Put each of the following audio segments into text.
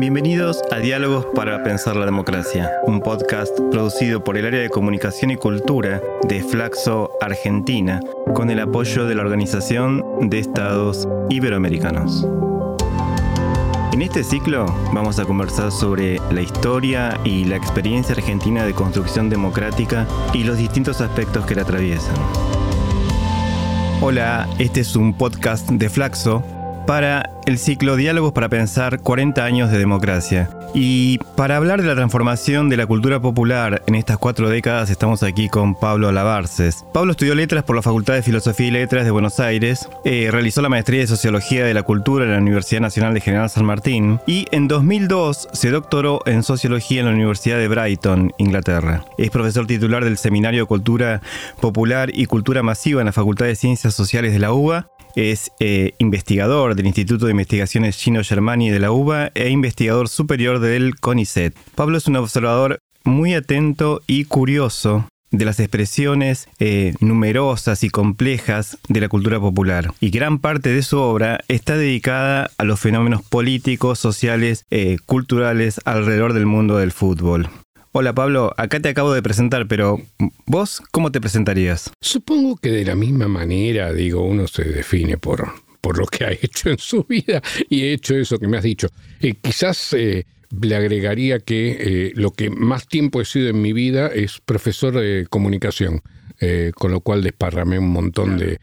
Bienvenidos a Diálogos para Pensar la Democracia, un podcast producido por el área de comunicación y cultura de Flaxo Argentina, con el apoyo de la Organización de Estados Iberoamericanos. En este ciclo vamos a conversar sobre la historia y la experiencia argentina de construcción democrática y los distintos aspectos que la atraviesan. Hola, este es un podcast de Flaxo para el ciclo Diálogos para Pensar 40 años de democracia. Y para hablar de la transformación de la cultura popular en estas cuatro décadas estamos aquí con Pablo Alabarces. Pablo estudió letras por la Facultad de Filosofía y Letras de Buenos Aires, eh, realizó la maestría de Sociología de la Cultura en la Universidad Nacional de General San Martín y en 2002 se doctoró en Sociología en la Universidad de Brighton, Inglaterra. Es profesor titular del Seminario de Cultura Popular y Cultura Masiva en la Facultad de Ciencias Sociales de la UBA es eh, investigador del Instituto de Investigaciones Chino-Germani de la UBA e investigador superior del CONICET. Pablo es un observador muy atento y curioso de las expresiones eh, numerosas y complejas de la cultura popular. Y gran parte de su obra está dedicada a los fenómenos políticos, sociales, eh, culturales alrededor del mundo del fútbol. Hola Pablo, acá te acabo de presentar, pero vos, ¿cómo te presentarías? Supongo que de la misma manera, digo, uno se define por, por lo que ha hecho en su vida y he hecho eso que me has dicho. Eh, quizás eh, le agregaría que eh, lo que más tiempo he sido en mi vida es profesor de comunicación. Con lo cual desparramé un montón de,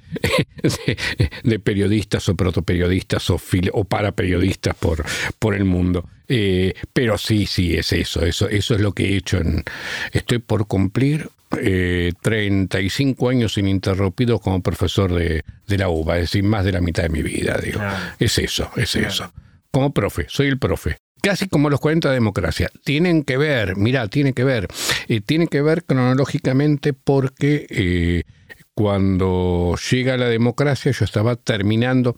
de, periodistas o protoperiodistas o, o paraperiodistas por, por el mundo. Eh, pero sí, sí, es eso, eso, eso es lo que he hecho. En, estoy por cumplir eh, 35 años ininterrumpidos como profesor de, la UBA, es decir, más de la mitad de mi vida, digo. Es eso, es eso. Como profe, soy el profe. Casi como los 40 de democracia. Tienen que ver, mira, tienen que ver. Eh, tienen que ver cronológicamente porque eh, cuando llega la democracia yo estaba terminando,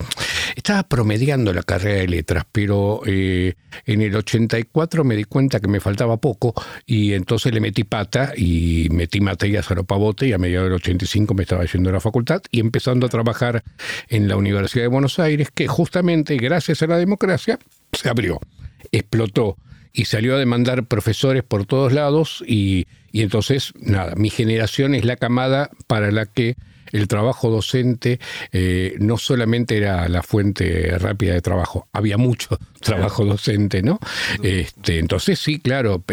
estaba promediando la carrera de letras, pero eh, en el 84 me di cuenta que me faltaba poco y entonces le metí pata y metí materias a lo pavote y a mediados del 85 me estaba yendo a la facultad y empezando a trabajar en la Universidad de Buenos Aires, que justamente gracias a la democracia se abrió, explotó y salió a demandar profesores por todos lados y, entonces, nada, mi generación es la camada para la que el trabajo docente eh, no solamente era la fuente rápida de trabajo, había mucho trabajo docente, ¿no? Este, entonces sí, claro,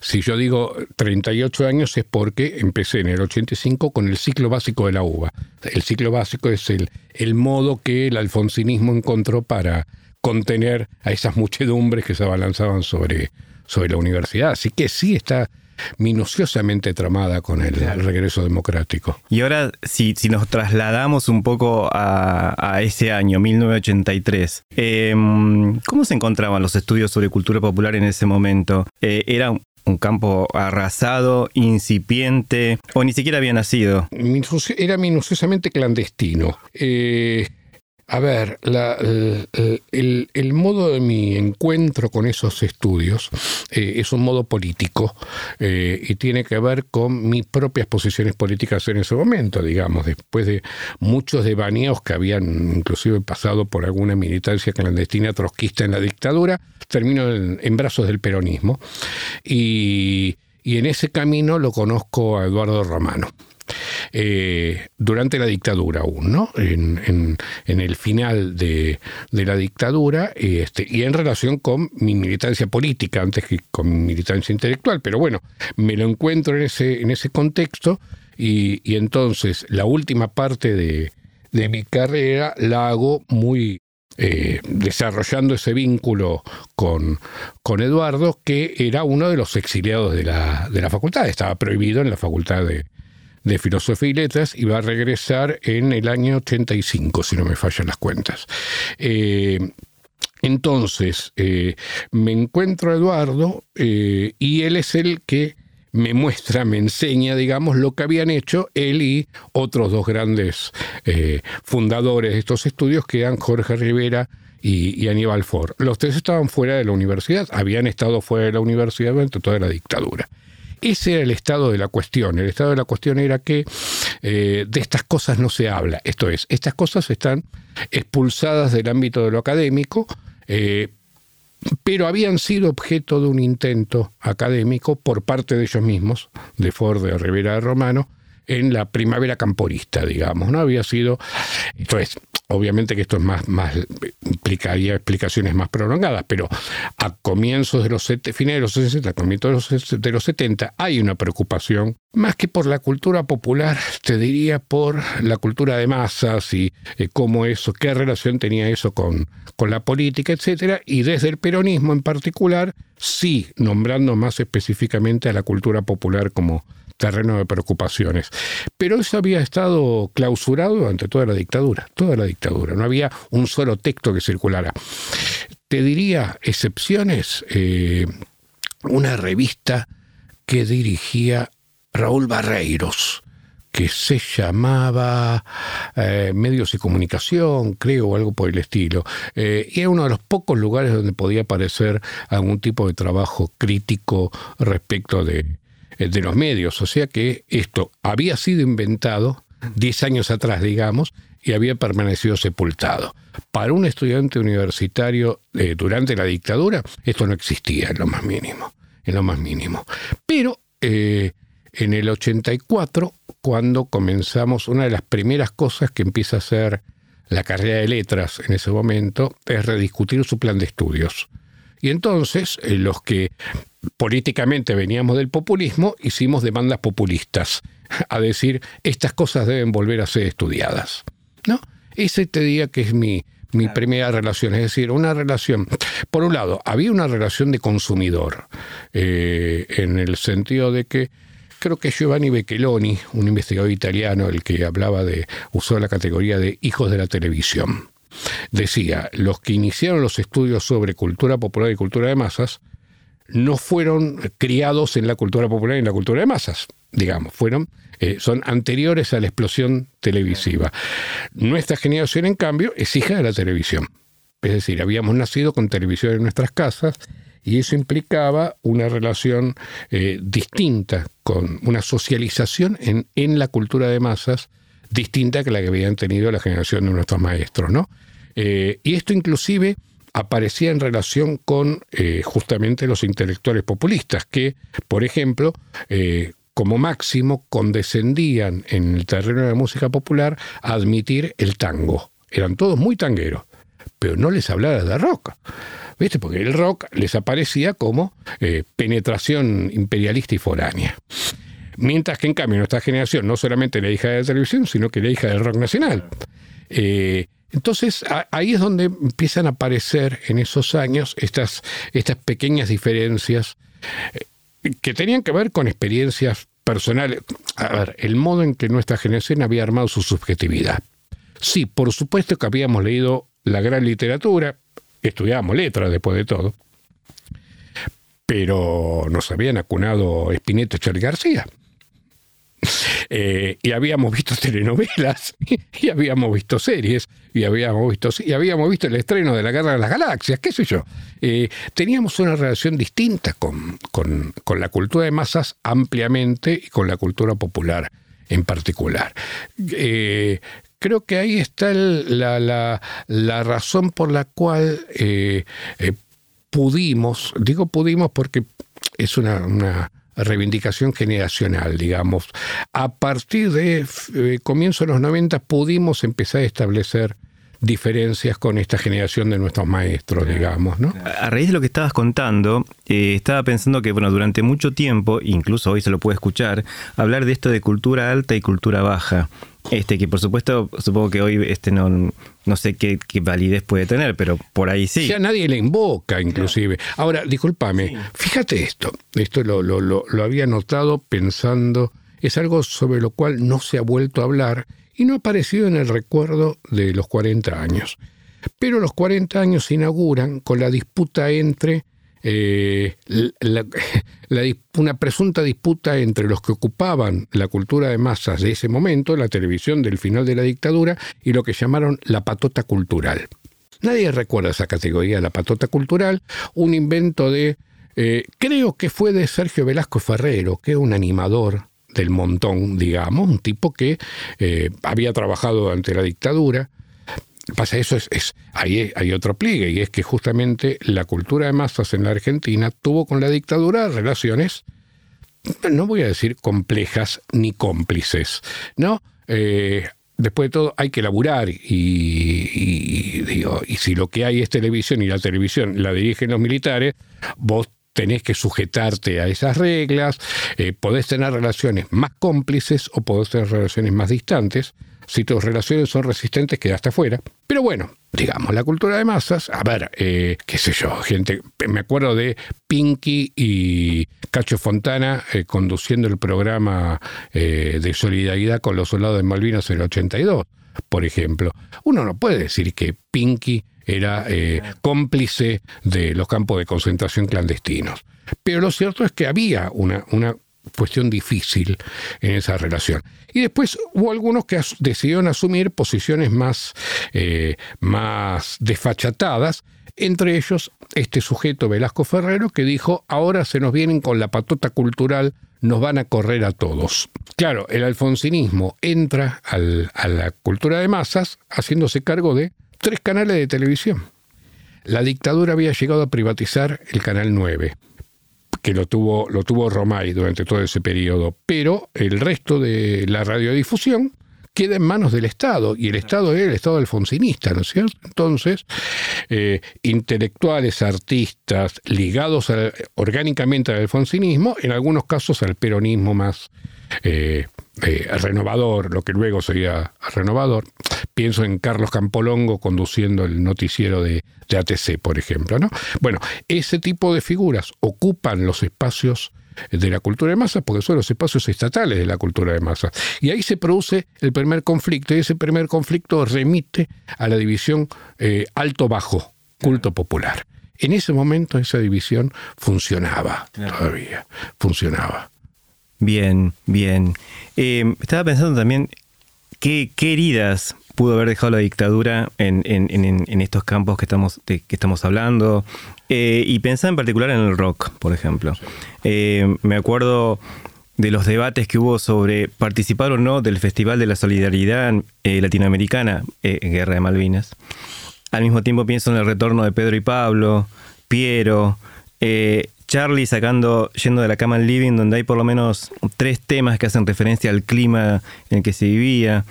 si yo digo 38 años es porque empecé en el 85 con el ciclo básico de la UBA. El ciclo básico es el, el modo que el alfonsinismo encontró para contener a esas muchedumbres que se abalanzaban sobre, sobre la universidad. Así que sí está minuciosamente tramada con el, regreso democrático. Y ahora, si, si nos trasladamos un poco a, ese año, 1983, em, ¿cómo se encontraban los estudios sobre cultura popular en ese momento? Eh, ¿Era un campo arrasado, incipiente, o ni siquiera había nacido? Era minuciosamente clandestino. Eh, a ver, el, modo de mi encuentro con esos estudios eh, es un modo político eh, y tiene que ver con mis propias posiciones políticas en ese momento, digamos, después de muchos devaneos que habían inclusive pasado por alguna militancia clandestina trotskista en la dictadura, termino en, brazos del peronismo y en ese camino lo conozco a Eduardo Romano. Eh, durante la dictadura aún, ¿no? En, el final de, la dictadura este, y en relación con mi militancia política, antes que con mi militancia intelectual. Pero bueno, me lo encuentro en ese, contexto y, entonces la última parte de, mi carrera la hago muy eh, desarrollando ese vínculo con, Eduardo, que era uno de los exiliados de la facultad, estaba prohibido en la facultad de, de Filosofía y Letras y va a regresar en el año 85, si no me fallan las cuentas. Eh, entonces, eh, me encuentro a Eduardo eh, y él es el que me muestra, me enseña, digamos, lo que habían hecho él y otros dos grandes fundadores de estos estudios, que eran Jorge Rivera y, y, Aníbal Ford. Los tres estaban fuera de la universidad, habían estado fuera de la universidad durante toda la dictadura. Ese era el estado de la cuestión. El estado de la cuestión era que eh, de estas cosas no se habla. Esto es, estas cosas están expulsadas del ámbito de lo académico. Eh, pero habían sido objeto de un intento académico por parte de ellos mismos, de Ford de Rivera de Romano, en la primavera camporista, digamos, ¿no? Había sido, esto es, obviamente que esto es más, más implicaría explicaciones más prolongadas, pero a comienzos de los finales de los 60, comienzos de los, de los 70, hay una preocupación, más que por la cultura popular, te diría por la cultura de masas y eh, cómo eso, qué relación tenía eso con, con la política, etcétera, y desde el peronismo en particular, sí, nombrando más específicamente a la cultura popular como terreno de preocupaciones. Pero eso había estado clausurado durante toda la dictadura, toda la dictadura. No había un solo texto que circulara. Te diría excepciones, eh, una revista que dirigía Raúl Barreiros, que se llamaba eh, Medios y Comunicación, creo, o algo por el estilo. Eh, y era uno de los pocos lugares donde podía aparecer algún tipo de trabajo crítico respecto de, de los medios. O sea que esto había sido inventado 10 años atrás, digamos, y había permanecido sepultado. Para un estudiante universitario eh, durante la dictadura, esto no existía en lo más mínimo, en lo más mínimo. Pero eh, en el 84, cuando comenzamos, una de las primeras cosas que empieza a hacer la carrera de letras en ese momento es rediscutir su plan de estudios. Y entonces los que políticamente veníamos del populismo, hicimos demandas populistas, a decir, estas cosas deben volver a ser estudiadas. ¿No? Ese te diría que es mi, mi primera relación, es decir, una relación, por un lado, había una relación de consumidor, eh, en el sentido de que creo que Giovanni Becheloni, un investigador italiano, el que hablaba de, usó la categoría de hijos de la televisión, decía, los que iniciaron los estudios sobre cultura popular y cultura de masas, no fueron criados en la cultura popular y en la cultura de masas, digamos, fueron, eh, son anteriores a la explosión televisiva. Nuestra generación, en cambio, es hija de la televisión. Es decir, habíamos nacido con televisión en nuestras casas y eso implicaba una relación eh, distinta, con una socialización en, en, la cultura de masas distinta que la que habían tenido la generación de nuestros maestros, ¿no? Eh, y esto inclusive aparecía en relación con eh, justamente los intelectuales populistas, que, por ejemplo, eh, como máximo condescendían en el terreno de la música popular a admitir el tango. Eran todos muy tangueros, pero no les hablaba de rock. ¿Viste? Porque el rock les aparecía como eh, penetración imperialista y foránea. Mientras que en cambio nuestra generación no solamente la hija de la televisión, sino que la hija del rock nacional. Entonces ahí es donde empiezan a aparecer en esos años estas, estas pequeñas diferencias eh, que tenían que ver con experiencias personales. A ver, el modo en que nuestra generación había armado su subjetividad. Sí, por supuesto que habíamos leído la gran literatura, estudiábamos letras después de todo, pero nos habían acunado Spinetta y Charlie García. Eh, y habíamos visto telenovelas, y habíamos visto series, y habíamos visto, y habíamos visto el estreno de la Guerra de las Galaxias, qué sé yo. Eh, teníamos una relación distinta con, con, la cultura de masas ampliamente y con la cultura popular en particular. Eh, creo que ahí está la, la, razón por la cual pudimos, digo pudimos porque es una reivindicación generacional, digamos. A partir de eh, comienzo de los 90 pudimos empezar a establecer diferencias con esta generación de nuestros maestros, digamos, ¿no? A raíz de lo que estabas contando, eh, estaba pensando que, bueno, durante mucho tiempo, incluso hoy se lo puede escuchar, hablar de esto de cultura alta y cultura baja. Este, que por supuesto, supongo que hoy este no, no sé qué, validez puede tener, pero por ahí sí. Ya nadie le invoca, inclusive. Ahora, discúlpame, fíjate esto, esto lo, lo, lo, lo había notado pensando, es algo sobre lo cual no se ha vuelto a hablar y no ha aparecido en el recuerdo de los 40 años. Pero los 40 años se inauguran con la disputa entre eh, una presunta disputa entre los que ocupaban la cultura de masas de ese momento, la televisión del final de la dictadura, y lo que llamaron la patota cultural. Nadie recuerda esa categoría, la patota cultural, un invento de, eh, creo que fue de Sergio Velasco Ferrero, que es un animador del montón, digamos, un tipo que eh, había trabajado ante la dictadura, pasa eso, es, es ahí hay otro pliegue, y es que justamente la cultura de masas en la Argentina tuvo con la dictadura relaciones, no voy a decir complejas ni cómplices, ¿no? Eh, después de todo hay que laburar y, digo, y si lo que hay es televisión y la televisión la dirigen los militares, vos tenés que sujetarte a esas reglas, eh, podés tener relaciones más cómplices o podés tener relaciones más distantes. Si tus relaciones son resistentes, quedaste afuera. Pero bueno, digamos, la cultura de masas, a ver, eh, qué sé yo, gente, me acuerdo de Pinky y Cacho Fontana eh, conduciendo el programa de solidaridad con los soldados de Malvinas en el 82, por ejemplo. Uno no puede decir que Pinky era eh, cómplice de los campos de concentración clandestinos. Pero lo cierto es que había una, una cuestión difícil en esa relación. Y después hubo algunos que decidieron asumir posiciones más, eh, más desfachatadas, entre ellos este sujeto Velasco Ferrero que dijo, ahora se nos vienen con la patota cultural, nos van a correr a todos. Claro, el alfonsinismo entra a la cultura de masas haciéndose cargo de tres canales de televisión. La dictadura había llegado a privatizar el Canal 9, que lo tuvo, lo tuvo Romay durante todo ese periodo, pero el resto de la radiodifusión queda en manos del Estado, y el Estado es el Estado alfonsinista, ¿no es cierto? Entonces, eh, intelectuales, artistas, ligados orgánicamente al alfonsinismo, en algunos casos al peronismo más eh, eh, renovador, lo que luego sería renovador. Pienso en Carlos Campolongo conduciendo el noticiero de, ATC, por ejemplo. ¿no? Bueno, ese tipo de figuras ocupan los espacios de la cultura de masas porque son los espacios estatales de la cultura de masas. Y ahí se produce el primer conflicto y ese primer conflicto remite a la división eh, alto-bajo, culto popular. En ese momento esa división funcionaba todavía, funcionaba. Bien, bien. Eh, estaba pensando también qué, heridas pudo haber dejado la dictadura en, estos campos que estamos, que estamos hablando. Eh, y pensaba en particular en el rock, por ejemplo. Eh, me acuerdo de los debates que hubo sobre participar o no del Festival de la Solidaridad Latinoamericana, Guerra de Malvinas. Al mismo tiempo pienso en el retorno de Pedro y Pablo, Piero, Charlie sacando Yendo de la cama al living, donde hay por lo menos tres temas que hacen referencia al clima en el que se vivía.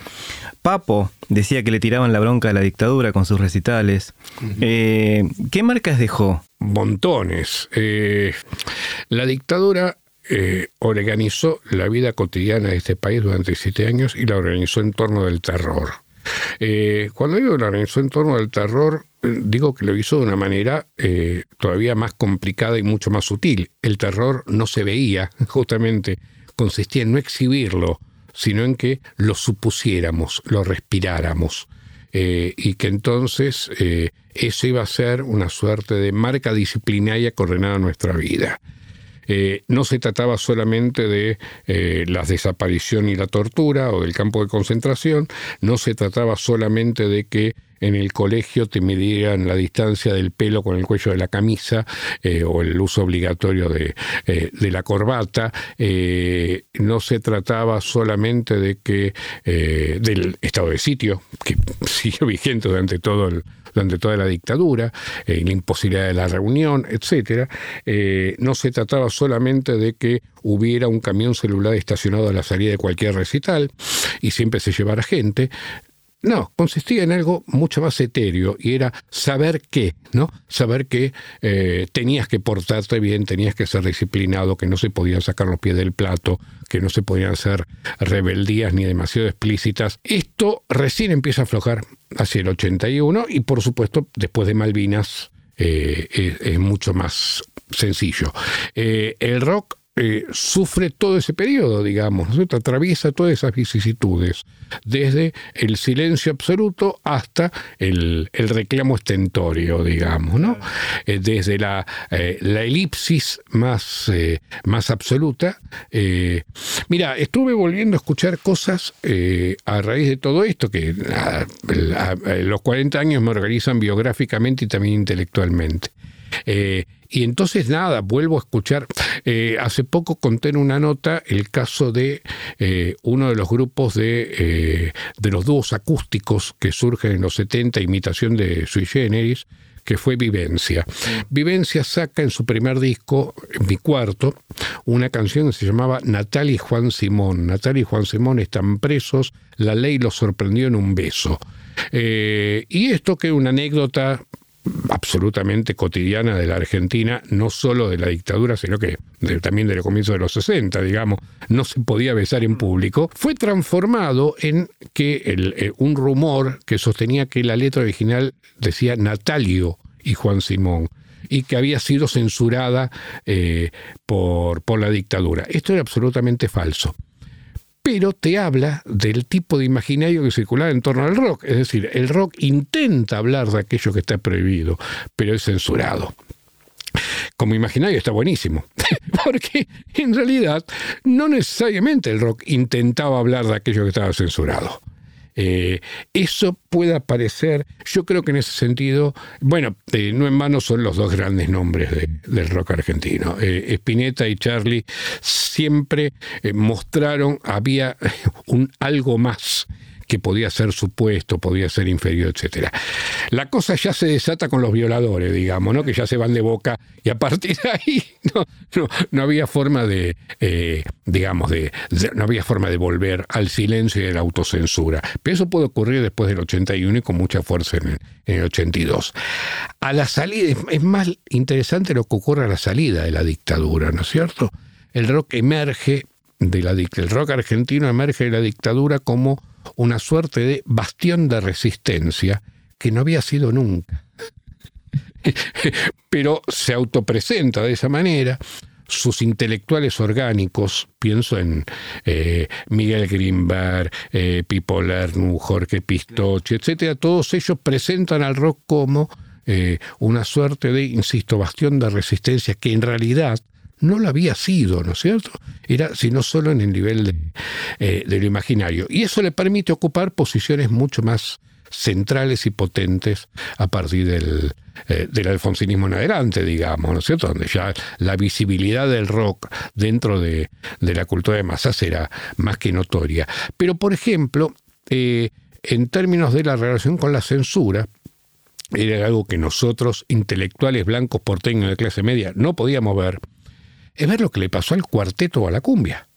Papo decía que le tiraban la bronca a la dictadura con sus recitales. Eh, ¿Qué marcas dejó? Montones. Eh, la dictadura eh, organizó la vida cotidiana de este país durante siete años y la organizó en torno del terror. Cuando digo la organizó en torno del terror, digo que lo hizo de una manera eh, todavía más complicada y mucho más sutil. El terror no se veía, justamente, consistía en no exhibirlo, sino en que lo supusiéramos, lo respiráramos. Eh, y que entonces eh, eso iba a ser una suerte de marca disciplinaria coordenada en nuestra vida. No se trataba solamente de la desaparición y la tortura o del campo de concentración, no se trataba solamente de que en el colegio te midieran la distancia del pelo con el cuello de la camisa eh, o el uso obligatorio de, eh, la corbata. Eh, no se trataba solamente de que del estado de sitio, que siguió vigente durante todo durante toda la dictadura, la imposibilidad de la reunión, etcétera, no se trataba solamente de que hubiera un camión celular estacionado a la salida de cualquier recital y siempre se llevara gente, no, consistía en algo mucho más etéreo y era saber qué, ¿no? Saber que eh, tenías que portarte bien, tenías que ser disciplinado, que no se podían sacar los pies del plato, que no se podían hacer rebeldías ni demasiado explícitas. Esto recién empieza a aflojar hacia el 81 y por supuesto después de Malvinas eh, es, mucho más sencillo. Eh, el rock eh, sufre todo ese periodo, digamos, atraviesa todas esas vicisitudes, desde el silencio absoluto hasta el, reclamo estentorio, digamos, ¿no? Eh, desde la, eh, la, elipsis más, más absoluta. mira, estuve volviendo a escuchar cosas a raíz de todo esto, que los 40 años me organizan biográficamente y también intelectualmente. Y entonces nada, vuelvo a escuchar Eh, hace poco conté en una nota el caso de eh, uno de los grupos de, de los dúos acústicos que surgen en los 70, imitación de Sui Generis, que fue Vivencia. Vivencia saca en su primer disco, en mi cuarto, una canción que se llamaba Natalia y Juan Simón. Natalia y Juan Simón están presos, la ley los sorprendió en un beso. Eh, y esto que es una anécdota absolutamente cotidiana de la Argentina, no solo de la dictadura, sino que también del comienzo de los 60, digamos, no se podía besar en público, fue transformado en que eh, un rumor que sostenía que la letra original decía Natalio y Juan Simón y que había sido censurada eh, por, por la dictadura. Esto era absolutamente falso pero te habla del tipo de imaginario que circulaba en torno al rock. Es decir, el rock intenta hablar de aquello que está prohibido, pero es censurado. Como imaginario está buenísimo, porque en realidad no necesariamente el rock intentaba hablar de aquello que estaba censurado. Eh, eso puede parecer, yo creo que en ese sentido, bueno, eh, no en vano son los dos grandes nombres del rock argentino. Eh, Spinetta y Charlie siempre mostraron, había un algo más que podía ser supuesto, podía ser inferior, etcétera. La cosa ya se desata con los violadores, digamos, ¿no? que ya se van de boca y a partir de ahí no, había forma de, eh, digamos, de, no había forma de volver al silencio y a la autocensura. Pero eso puede ocurrir después del 81 y con mucha fuerza en el, 82. A la salida, es más interesante lo que ocurre a la salida de la dictadura, ¿no es cierto? El rock emerge de la, el rock argentino emerge de la dictadura como una suerte de bastión de resistencia que no había sido nunca. Pero se autopresenta de esa manera. Sus intelectuales orgánicos, pienso en eh, Miguel Grimberg, eh, Pipo Lernu, Jorge Pistoche, etcétera, todos ellos presentan al rock como eh, una suerte de, insisto, bastión de resistencia que en realidad no lo había sido, ¿no es cierto? Era sino solo en el nivel de, eh, lo imaginario. Y eso le permite ocupar posiciones mucho más centrales y potentes a partir del, eh, del alfonsinismo en adelante, digamos, ¿no es cierto? Donde ya la visibilidad del rock dentro de, la cultura de masas era más que notoria. Pero, por ejemplo, eh, en términos de la relación con la censura, era algo que nosotros, intelectuales blancos porteños de clase media, no podíamos ver, es ver lo que le pasó al cuarteto o a la cumbia.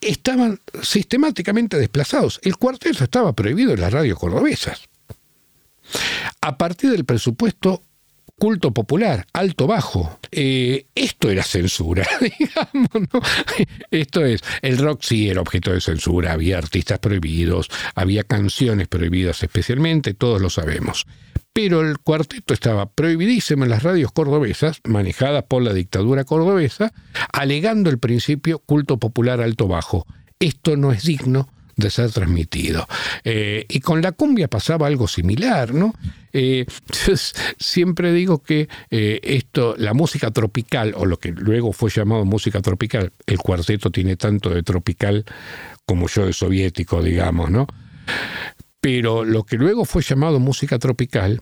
Estaban sistemáticamente desplazados. El cuarteto estaba prohibido en las radios cordobesas. A partir del presupuesto culto popular, alto bajo. Eh, esto era censura, digamos, ¿no? Esto es, el rock sí era objeto de censura, había artistas prohibidos, había canciones prohibidas especialmente, todos lo sabemos pero el cuarteto estaba prohibidísimo en las radios cordobesas, manejadas por la dictadura cordobesa, alegando el principio culto popular alto-bajo. Esto no es digno de ser transmitido. Eh, y con la cumbia pasaba algo similar, ¿no? Eh, siempre digo que eh, esto, la música tropical, o lo que luego fue llamado música tropical, el cuarteto tiene tanto de tropical como yo de soviético, digamos, ¿no? pero lo que luego fue llamado música tropical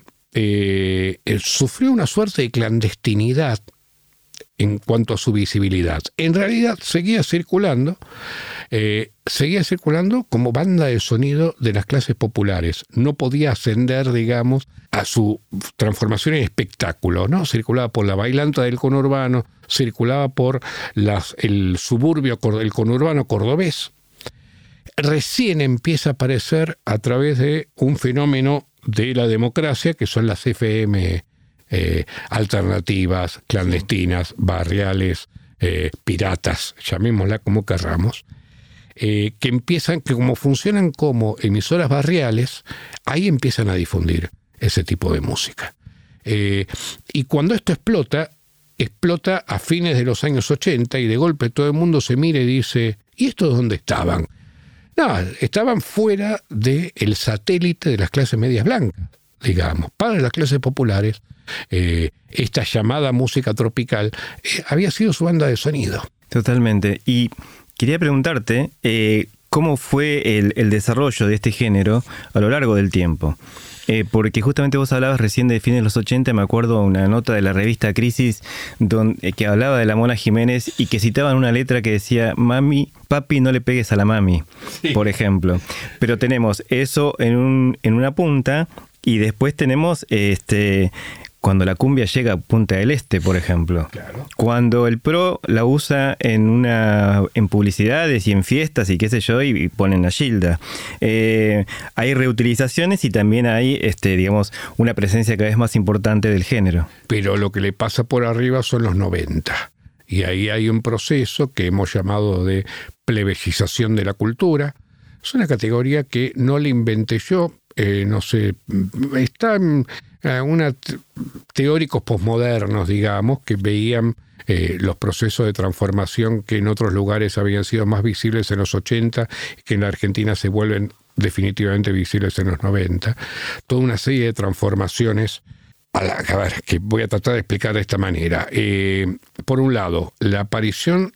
sufrió una suerte de clandestinidad en cuanto a su visibilidad. En realidad seguía circulando, eh, seguía circulando como banda de sonido de las clases populares. No podía ascender, digamos, a su transformación en espectáculo, ¿no? Circulaba por la bailanta del conurbano, circulaba por las, el suburbio, el conurbano cordobés, recién empieza a aparecer a través de un fenómeno de la democracia, que son las FM eh, alternativas, clandestinas, barriales, eh, piratas, llamémosla como querramos, eh, que empiezan, que como funcionan como emisoras barriales, ahí empiezan a difundir ese tipo de música. y cuando esto explota, explota a fines de los años 80 y de golpe todo el mundo se mira y dice, ¿y estos dónde estaban? No, estaban fuera del satélite de las clases medias blancas, digamos. Para las clases populares, eh, esta llamada música tropical eh, había sido su banda de sonido. Totalmente. Y quería preguntarte eh, cómo fue el, desarrollo de este género a lo largo del tiempo. eh, porque justamente vos hablabas recién de fines de los 80, me acuerdo una nota de la revista Crisis donde, eh, que hablaba de la Mona Jiménez y que citaban una letra que decía, mami, papi, no le pegues a la mami, por ejemplo. Pero tenemos eso en, un, en una punta y después tenemos este cuando la cumbia llega a Punta del Este, por ejemplo. Cuando el pro la usa en una en publicidades y en fiestas y qué sé yo, y, ponen la Gilda. Eh, hay reutilizaciones y también hay, este, digamos, una presencia cada vez más importante del género. Pero lo que le pasa por arriba son los 90. Y ahí hay un proceso que hemos llamado de plebejización de la cultura. Es una categoría que no la inventé yo, eh, no sé, están una teóricos posmodernos, digamos, que veían eh, los procesos de transformación que en otros lugares habían sido más visibles en los 80 y que en la Argentina se vuelven definitivamente visibles en los 90. Toda una serie de transformaciones. A, ver, que voy a tratar de explicar de esta manera. Eh, por un lado, la aparición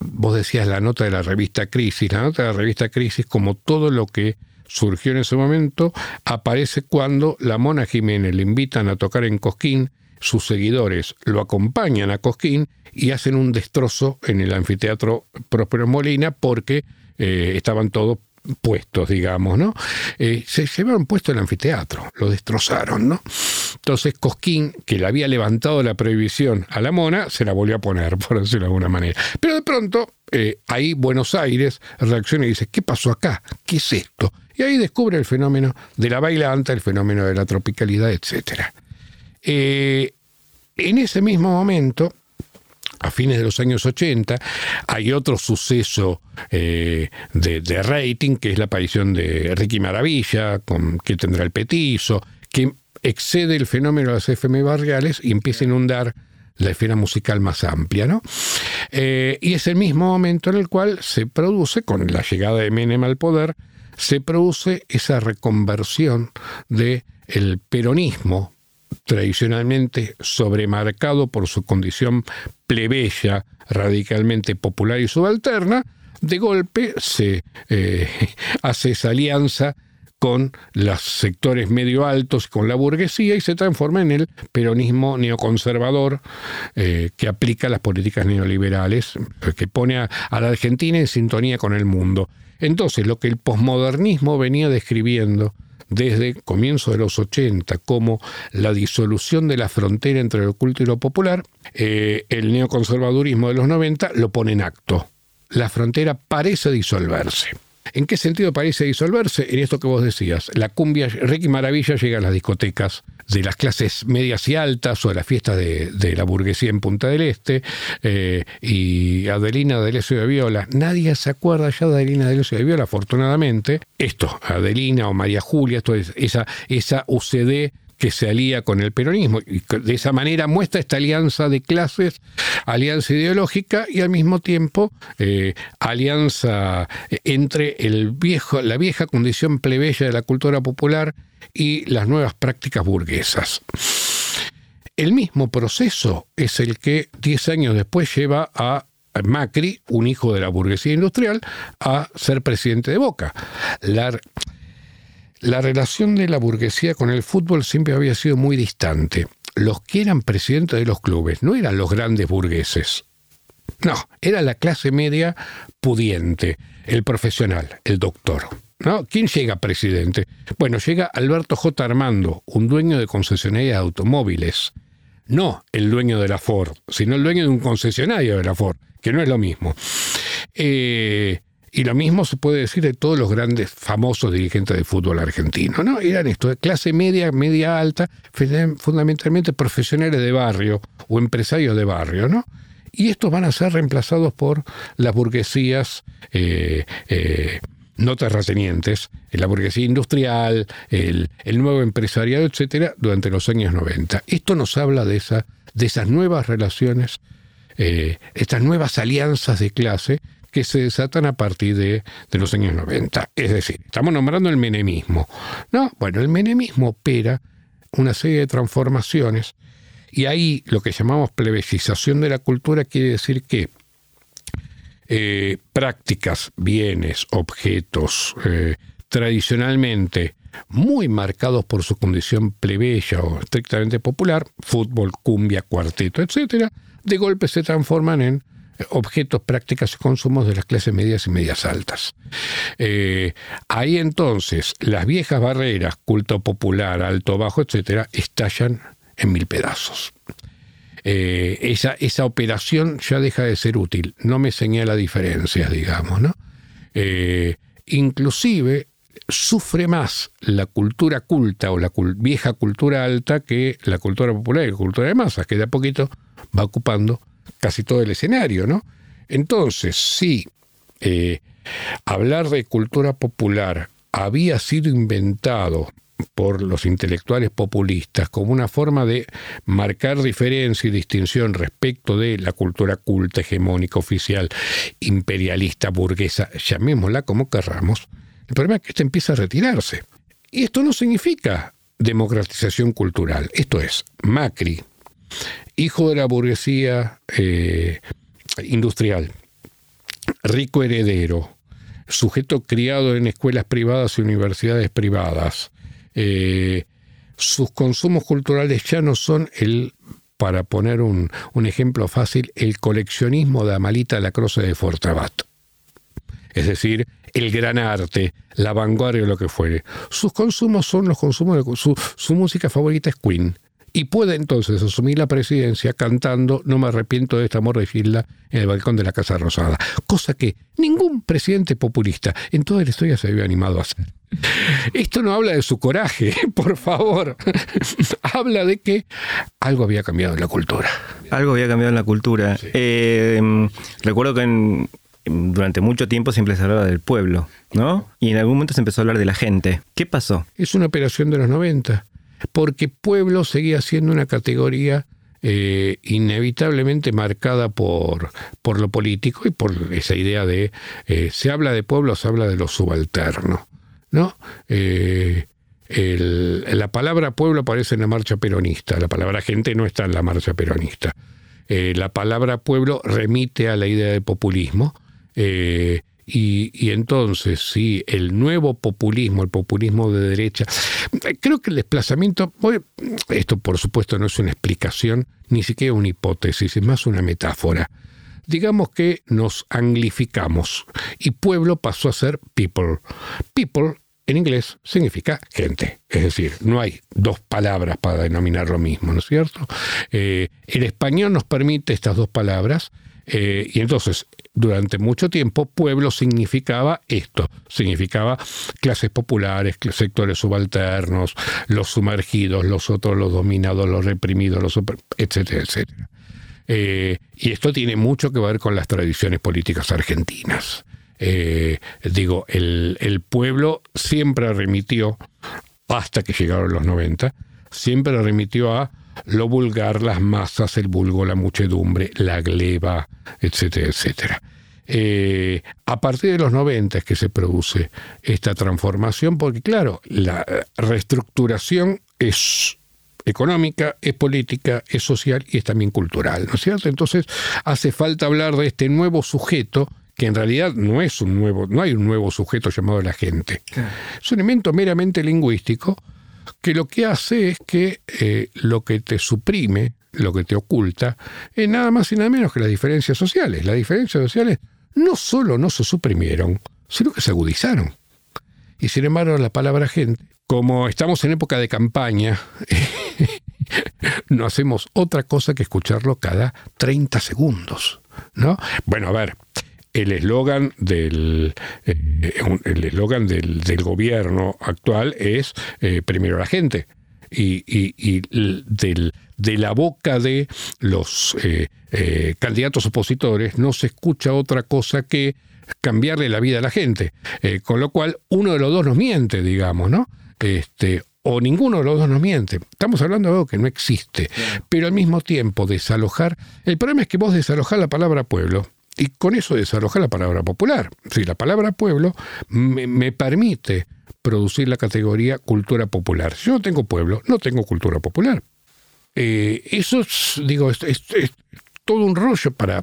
vos decías la nota de la revista Crisis. La nota de la revista Crisis, como todo lo que surgió en ese momento, aparece cuando la Mona Jiménez le invitan a tocar en Cosquín, sus seguidores lo acompañan a Cosquín y hacen un destrozo en el anfiteatro Próspero Molina porque eh, estaban todos puestos, digamos, ¿no? Eh, se llevaron puesto el anfiteatro, lo destrozaron, ¿no? Entonces Cosquín, que le había levantado la prohibición a la mona, se la volvió a poner, por decirlo de alguna manera. Pero de pronto, eh, ahí Buenos Aires reacciona y dice, ¿qué pasó acá? ¿Qué es esto? Y ahí descubre el fenómeno de la bailanta, el fenómeno de la tropicalidad, etc. Eh, en ese mismo momento, a fines de los años 80, hay otro suceso eh, de, rating, que es la aparición de Ricky Maravilla, con, que tendrá el petizo, que excede el fenómeno de las FM barriales y empieza a inundar la esfera musical más amplia, ¿no? Eh, y es el mismo momento en el cual se produce, con la llegada de Menem al poder, se produce esa reconversión de el peronismo tradicionalmente sobremarcado por su condición plebeya, radicalmente popular y subalterna, de golpe se eh, hace esa alianza con los sectores medio altos, con la burguesía, y se transforma en el peronismo neoconservador eh, que aplica las políticas neoliberales, que pone a, la Argentina en sintonía con el mundo. Entonces, lo que el posmodernismo venía describiendo desde comienzo de los 80 como la disolución de la frontera entre lo oculto y lo popular, eh, el neoconservadurismo de los 90 lo pone en acto. La frontera parece disolverse. ¿En qué sentido parece disolverse? En esto que vos decías, la cumbia, Ricky Maravilla llega a las discotecas de las clases medias y altas o a las fiestas de, la burguesía en Punta del Este eh, y Adelina Delesio de Viola. Nadie se acuerda ya de Adelina Delesio de Viola, afortunadamente. Esto, Adelina o María Julia, esto es esa, esa UCD que se alía con el peronismo. Y de esa manera muestra esta alianza de clases, alianza ideológica y al mismo tiempo eh, alianza entre el viejo, la vieja condición plebeya de la cultura popular y las nuevas prácticas burguesas. El mismo proceso es el que diez años después lleva a Macri, un hijo de la burguesía industrial, a ser presidente de Boca. La, la relación de la burguesía con el fútbol siempre había sido muy distante. Los que eran presidentes de los clubes no eran los grandes burgueses. No, era la clase media pudiente, el profesional, el doctor. ¿No? ¿Quién llega presidente? Bueno, llega Alberto J. Armando, un dueño de concesionaria de automóviles. No el dueño de la Ford, sino el dueño de un concesionario de la Ford, que no es lo mismo. Eh, y lo mismo se puede decir de todos los grandes famosos dirigentes de fútbol argentino, ¿no? Eran esto, de clase media, media alta, fundamentalmente profesionales de barrio o empresarios de barrio, ¿no? Y estos van a ser reemplazados por las burguesías eh, eh, no terratenientes, la burguesía industrial, el, nuevo empresariado, etcétera, durante los años 90. Esto nos habla de, esa, de esas nuevas relaciones, eh, estas nuevas alianzas de clase que se desatan a partir de, los años 90. Es decir, estamos nombrando el menemismo. No, bueno, el menemismo opera una serie de transformaciones y ahí lo que llamamos plebecización de la cultura quiere decir que eh, prácticas, bienes, objetos, eh, tradicionalmente muy marcados por su condición plebeya o estrictamente popular, fútbol, cumbia, cuarteto, etc., de golpe se transforman en objetos, prácticas y consumos de las clases medias y medias altas. Eh, ahí entonces las viejas barreras, culto popular, alto, bajo, etcétera, estallan en mil pedazos. Eh, esa, esa, operación ya deja de ser útil, no me señala diferencias, digamos, ¿no? Eh, inclusive sufre más la cultura culta o la vieja cultura alta que la cultura popular y la cultura de masas, que de a poquito va ocupando casi todo el escenario, ¿no? Entonces, si eh, hablar de cultura popular había sido inventado por los intelectuales populistas como una forma de marcar diferencia y distinción respecto de la cultura culta, hegemónica, oficial, imperialista, burguesa, llamémosla como querramos, el problema es que esto empieza a retirarse. Y esto no significa democratización cultural. Esto es, Macri, hijo de la burguesía eh, industrial, rico heredero, sujeto criado en escuelas privadas y universidades privadas, eh, sus consumos culturales ya no son el, para poner un, ejemplo fácil, el coleccionismo de Amalita Lacroce de Fortabat. Es decir, el gran arte, la vanguardia, lo que fuere. Sus consumos son los consumos de su música favorita es Queen y puede entonces asumir la presidencia cantando No me arrepiento de este amor de Gilda en el balcón de la Casa Rosada, cosa que ningún presidente populista en toda la historia se había animado a hacer. Esto no habla de su coraje, por favor. habla de que algo había cambiado en la cultura. Algo había cambiado en la cultura. Eh, recuerdo que durante mucho tiempo siempre se hablaba del pueblo, ¿no? Y en algún momento se empezó a hablar de la gente. ¿Qué pasó? Es una operación de los 90 porque pueblo seguía siendo una categoría eh, inevitablemente marcada por, por lo político y por esa idea de eh, se habla de pueblo, se habla de lo subalterno. ¿no? Eh, la palabra pueblo aparece en la marcha peronista, la palabra gente no está en la marcha peronista. la palabra pueblo remite a la idea de populismo. Y, entonces, sí, el nuevo populismo, el populismo de derecha, creo que el desplazamiento, esto por supuesto no es una explicación, ni siquiera una hipótesis, es más una metáfora. Digamos que nos anglificamos y pueblo pasó a ser people. People en inglés significa gente, es decir, no hay dos palabras para denominar lo mismo, ¿no es cierto? Eh, el español nos permite estas dos palabras eh, y entonces durante mucho tiempo pueblo significaba esto, significaba clases populares, sectores subalternos, los sumergidos, los otros, los dominados, los reprimidos, los etcétera, etcétera. Eh, y esto tiene mucho que ver con las tradiciones políticas argentinas. Eh, digo, el, el, pueblo siempre remitió, hasta que llegaron los 90, siempre remitió a lo vulgar, las masas, el vulgo, la muchedumbre, la gleba, etcétera, etcétera. Eh, a partir de los 90 es que se produce esta transformación, porque claro, la reestructuración es económica, es política, es social y es también cultural, ¿no es cierto? Entonces hace falta hablar de este nuevo sujeto que en realidad no es un nuevo, no hay un nuevo sujeto llamado la gente. Es un elemento meramente lingüístico que lo que hace es que eh, lo que te suprime, lo que te oculta, es nada más y nada menos que las diferencias sociales. Las diferencias sociales no solo no se suprimieron, sino que se agudizaron. Y sin embargo, la palabra gente, como estamos en época de campaña, no hacemos otra cosa que escucharlo cada 30 segundos. ¿no? Bueno, a ver, el eslogan del eh, el eslogan del, gobierno actual es eh, primero la gente y, de la boca de los eh, candidatos opositores no se escucha otra cosa que cambiarle la vida a la gente con lo cual uno de los dos nos miente digamos no este o ninguno de los dos nos miente. Estamos hablando de algo que no existe. Pero al mismo tiempo, desalojar. El problema es que vos desalojar la palabra pueblo y con eso desalojar la palabra popular. Si la palabra pueblo me, permite producir la categoría cultura popular. Si yo no tengo pueblo, no tengo cultura popular. Eh, eso es, digo, es, todo un rollo para...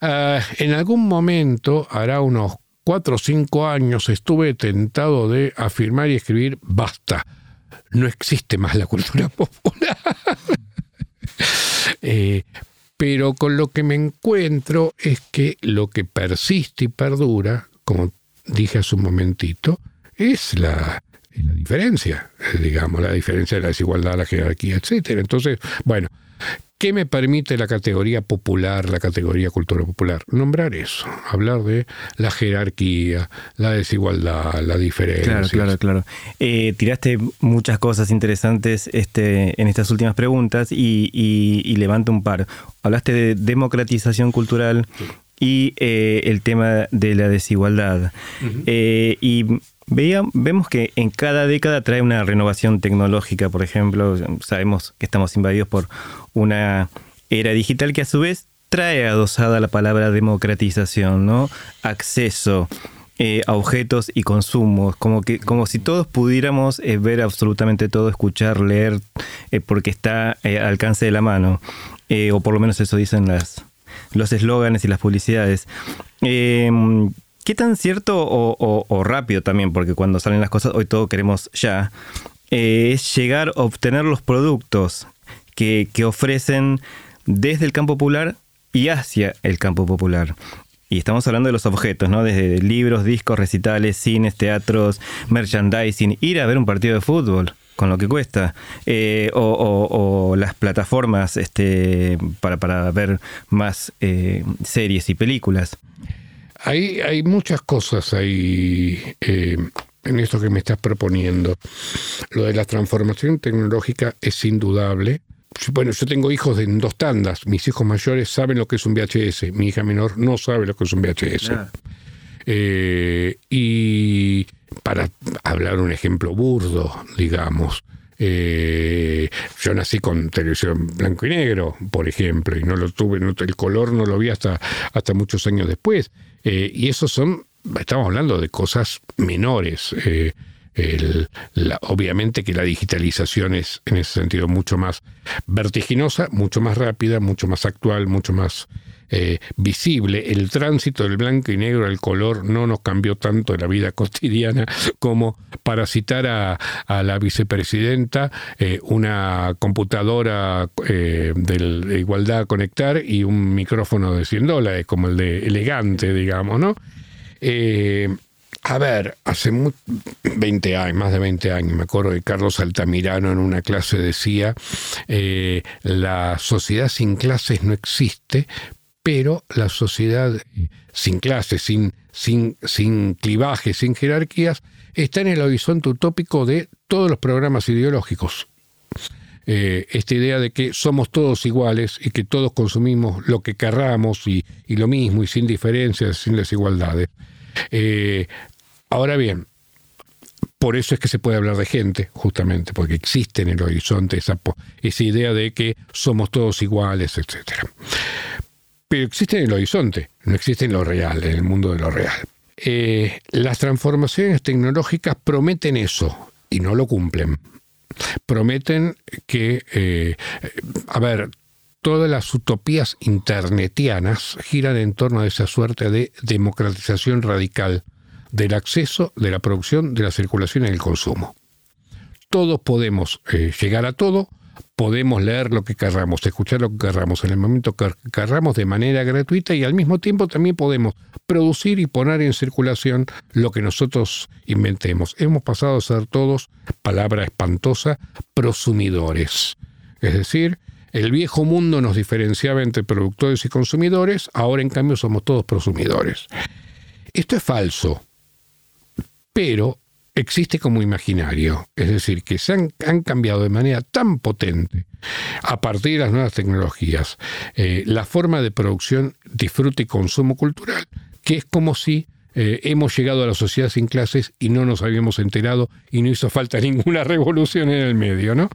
Ah, en algún momento, hará unos cuatro o cinco años estuve tentado de afirmar y escribir, basta, no existe más la cultura popular. Eh, pero con lo que me encuentro es que lo que persiste y perdura, como dije hace un momentito, es la, diferencia, digamos, la diferencia de la desigualdad, la jerarquía, etcétera. Entonces, bueno, ¿Qué me permite la categoría popular, la categoría cultura popular? Nombrar eso, hablar de la jerarquía, la desigualdad, la diferencia. Claro, claro, claro. Eh, tiraste muchas cosas interesantes este, en estas últimas preguntas y, levanto un par. Hablaste de democratización cultural y eh, el tema de la desigualdad. Eh, y vemos que en cada década trae una renovación tecnológica, por ejemplo, sabemos que estamos invadidos por una era digital que a su vez trae adosada la palabra democratización, ¿no? Acceso. Eh, a objetos y consumos, como que como si todos pudiéramos eh, ver absolutamente todo, escuchar, leer, eh, porque está al alcance de la mano, o por lo menos eso dicen las los eslóganes y las publicidades. ¿Qué tan cierto o, rápido también, porque cuando salen las cosas hoy todo queremos ya, eh, es llegar a obtener los productos que, ofrecen desde el campo popular y hacia el campo popular? Y estamos hablando de los objetos, ¿no? Desde libros, discos, recitales, cines, teatros, merchandising, ir a ver un partido de fútbol con lo que cuesta, eh, o, las plataformas este, para, para ver más eh, series y películas. Hay, hay muchas cosas ahí eh, en esto que me estás proponiendo. Lo de la transformación tecnológica es indudable. Bueno, yo tengo hijos en dos tandas. Mis hijos mayores saben lo que es un VHS. Mi hija menor no sabe lo que es un VHS. Eh, y para hablar un ejemplo burdo, digamos, eh, yo nací con televisión blanco y negro, por ejemplo, y no lo tuve, el color no lo vi hasta, hasta muchos años después. Eh, y esos son, estamos hablando de cosas menores. Eh, obviamente que la digitalización es en ese sentido mucho más vertiginosa, mucho más rápida, mucho más actual, mucho más eh, visible. El tránsito del blanco y negro al color no nos cambió tanto en la vida cotidiana como para citar a, la vicepresidenta eh, una computadora eh, de igualdad a conectar y un micrófono de 100 dólares, como el de elegante, digamos, ¿no? A ver, hace 20 años, más de 20 años, me acuerdo que Carlos Altamirano en una clase decía, la sociedad sin clases no existe, pero la sociedad eh, sin clases, sin, sin, sin clivajes, sin jerarquías, está en el horizonte utópico de todos los programas ideológicos. Eh, esta idea de que somos todos iguales y que todos consumimos lo que querramos y, lo mismo y sin diferencias, sin desigualdades. Eh, ahora bien, por eso es que se puede hablar de gente, justamente, porque existe en el horizonte esa, esa idea de que somos todos iguales, etcétera pero existe en el horizonte, no existe en lo real, en el mundo de lo real. Eh, las transformaciones tecnológicas prometen eso y no lo cumplen. Prometen que, eh, a ver, todas las utopías internetianas giran en torno a esa suerte de democratización radical del acceso, de la producción, de la circulación y el consumo. Todos podemos eh, llegar a todo, podemos leer lo que querramos, escuchar lo que querramos en el momento que querramos de manera gratuita y al mismo tiempo también podemos producir y poner en circulación lo que nosotros inventemos. Hemos pasado a ser todos, palabra espantosa, prosumidores. Es decir, el viejo mundo nos diferenciaba entre productores y consumidores, ahora en cambio somos todos prosumidores. Esto es falso, pero existe como imaginario, es decir, que se han, cambiado de manera tan potente a partir de las nuevas tecnologías eh, la forma de producción, disfrute y consumo cultural, que es como si eh, hemos llegado a la sociedad sin clases y no nos habíamos enterado y no hizo falta ninguna revolución en el medio, ¿no?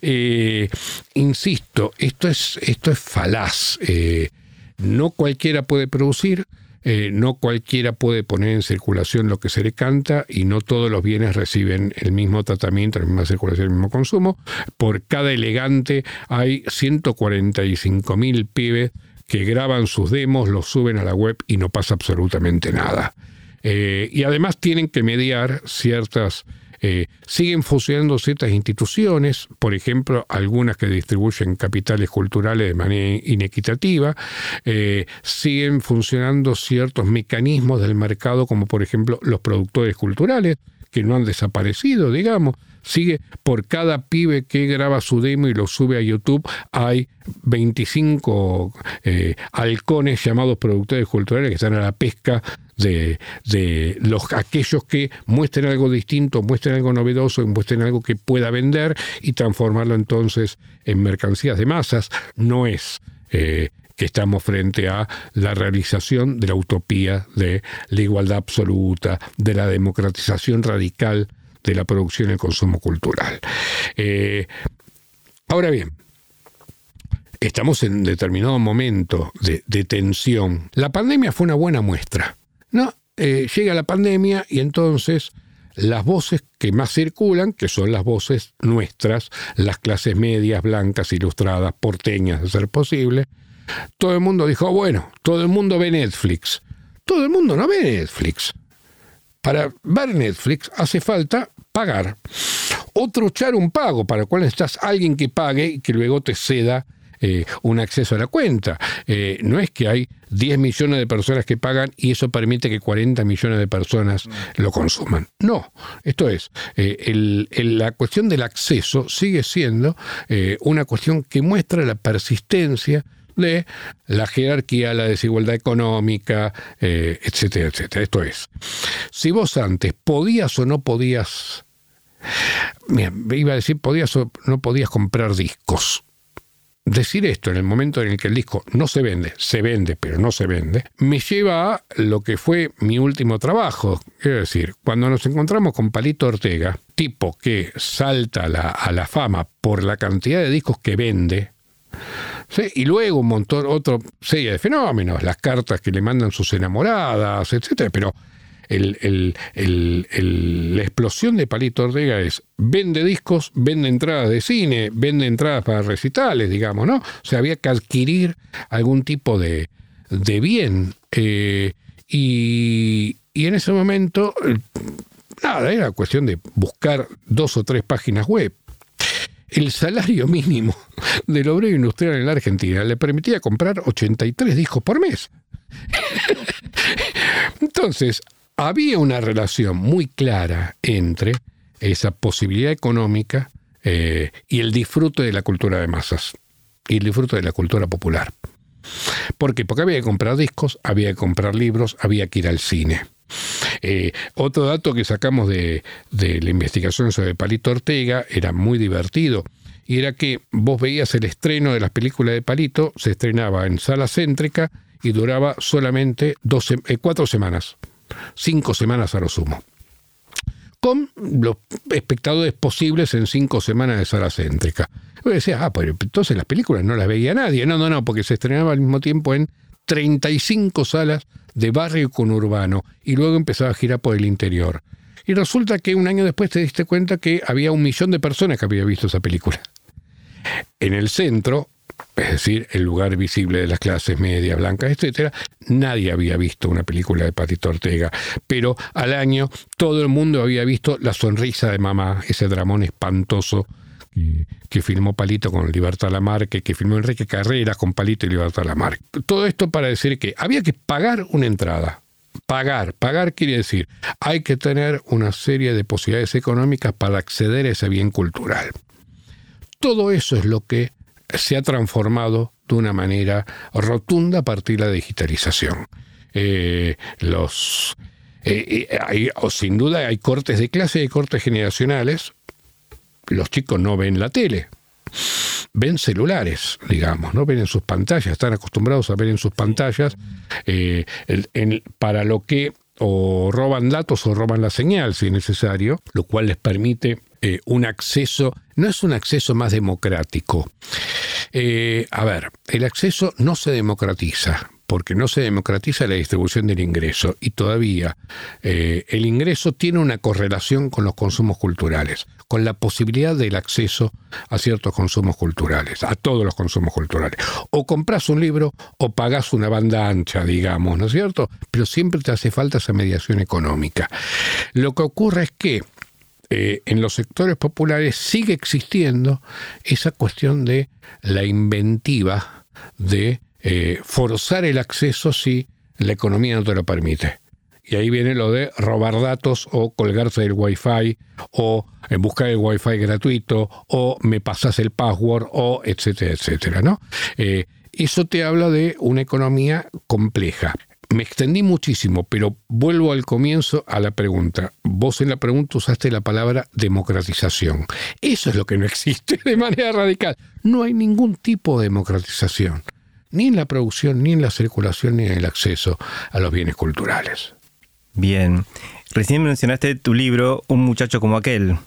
Eh, insisto, esto es, esto es falaz. no cualquiera puede producir, eh, no cualquiera puede poner en circulación lo que se le canta y no todos los bienes reciben el mismo tratamiento, la misma circulación, el mismo consumo. Por cada elegante hay 145 mil pibes que graban sus demos, los suben a la web y no pasa absolutamente nada. y además tienen que mediar ciertas eh, siguen funcionando ciertas instituciones, por ejemplo, algunas que distribuyen capitales culturales de manera inequitativa, eh, siguen funcionando ciertos mecanismos del mercado, como por ejemplo los productores culturales, que no han desaparecido, digamos. Sigue por cada pibe que graba su demo y lo sube a YouTube, hay 25 eh, halcones llamados productores culturales que están a la pesca de, los, aquellos que muestren algo distinto, muestren algo novedoso, muestren algo que pueda vender y transformarlo entonces en mercancías de masas. No es eh, que estamos frente a la realización de la utopía de la igualdad absoluta, de la democratización radical de la producción y el consumo cultural. Eh, ahora bien, estamos en determinado momento de, tensión. La pandemia fue una buena muestra. Eh, llega la pandemia y entonces las voces que más circulan, que son las voces nuestras, las clases medias, blancas, ilustradas, porteñas, de ser posible, todo el mundo dijo, bueno, todo el mundo ve Netflix. Todo el mundo no ve Netflix. Para ver Netflix hace falta pagar. O truchar un pago, para el cual necesitas alguien que pague y que luego te ceda eh, un acceso a la cuenta. Eh, no es que hay 10 millones de personas que pagan y eso permite que 40 millones de personas mm. lo consuman. No, esto es, eh, la cuestión del acceso sigue siendo una cuestión que muestra la persistencia de la jerarquía, la desigualdad económica, etcétera, etcétera. Esto es, si vos antes podías o no podías, iba a decir, podías o no podías comprar discos. Decir esto en el momento en el que el disco no se vende, se vende, pero no se vende, me lleva a lo que fue mi último trabajo. Es decir, cuando nos encontramos con Palito Ortega, tipo que salta a la fama por la cantidad de discos que vende, y luego un montón, otra serie de fenómenos, las cartas que le mandan sus enamoradas, etcétera, pero el, la explosión de Palito Ortega es vende discos, vende entradas de cine, vende entradas para recitales, digamos, ¿no? O sea, había que adquirir algún tipo de, bien. Eh, y, y, en ese momento, eh, nada, era cuestión de buscar dos o tres páginas web el salario mínimo del obrero industrial en la Argentina le permitía comprar 83 discos por mes. Entonces, había una relación muy clara entre esa posibilidad económica eh, y el disfrute de la cultura de masas y el disfrute de la cultura popular. ¿Por qué? Porque había que comprar discos, había que comprar libros, había que ir al cine. Eh, otro dato que sacamos de, la investigación sobre Palito Ortega era muy divertido y era que vos veías el estreno de las películas de Palito, se estrenaba en sala céntrica y duraba solamente eh, cuatro semanas, cinco semanas a lo sumo. Con los espectadores posibles en cinco semanas de sala céntrica. Yo decía, ah, pero entonces las películas no las veía nadie. No, no, no, porque se estrenaba al mismo tiempo en 35 salas de barrio conurbano y luego empezaba a girar por el interior. Y resulta que un año después te diste cuenta que había un millón de personas que había visto esa película. En el centro, es decir, el lugar visible de las clases media, blancas, etcétera, nadie había visto una película de Patito Ortega, pero al año todo el mundo había visto La sonrisa de mamá, ese dramón espantoso que, filmó Palito con Libertad Lamarque, que filmó Enrique Carreras con Palito y Libertad Lamarque. Todo esto para decir que había que pagar una entrada. Pagar, pagar quiere decir, hay que tener una serie de posibilidades económicas para acceder a ese bien cultural. Todo eso es lo que se ha transformado de una manera rotunda a partir de la digitalización. Eh, los, eh, eh, sin duda hay cortes de clase y cortes generacionales los chicos no ven la tele, ven celulares, digamos, no ven en sus pantallas, están acostumbrados a ver en sus pantallas para lo que o roban datos o roban la señal si es necesario, lo cual les permite eh, un acceso, no es un acceso más democrático. Eh, a ver, el acceso no se democratiza, porque no se democratiza la distribución del ingreso y todavía eh, el ingreso tiene una correlación con los consumos culturales, con la posibilidad del acceso a ciertos consumos culturales, a todos los consumos culturales. O compras un libro o pagas una banda ancha, digamos, ¿no es cierto? Pero siempre te hace falta esa mediación económica. Lo que ocurre es que eh, en los sectores populares sigue existiendo esa cuestión de la inventiva de eh, forzar el acceso si la economía no te lo permite. Y ahí viene lo de robar datos o colgarse del wifi o eh, buscar el wifi gratuito o me pasas el password o etcétera, etcétera, ¿no? eso te habla de una economía compleja. Me extendí muchísimo, pero vuelvo al comienzo a la pregunta. Vos en la pregunta usaste la palabra democratización. Eso es lo que no existe de manera radical. No hay ningún tipo de democratización, ni en la producción, ni en la circulación, ni en el acceso a los bienes culturales. Bien. Recién mencionaste tu libro, Un muchacho como aquel,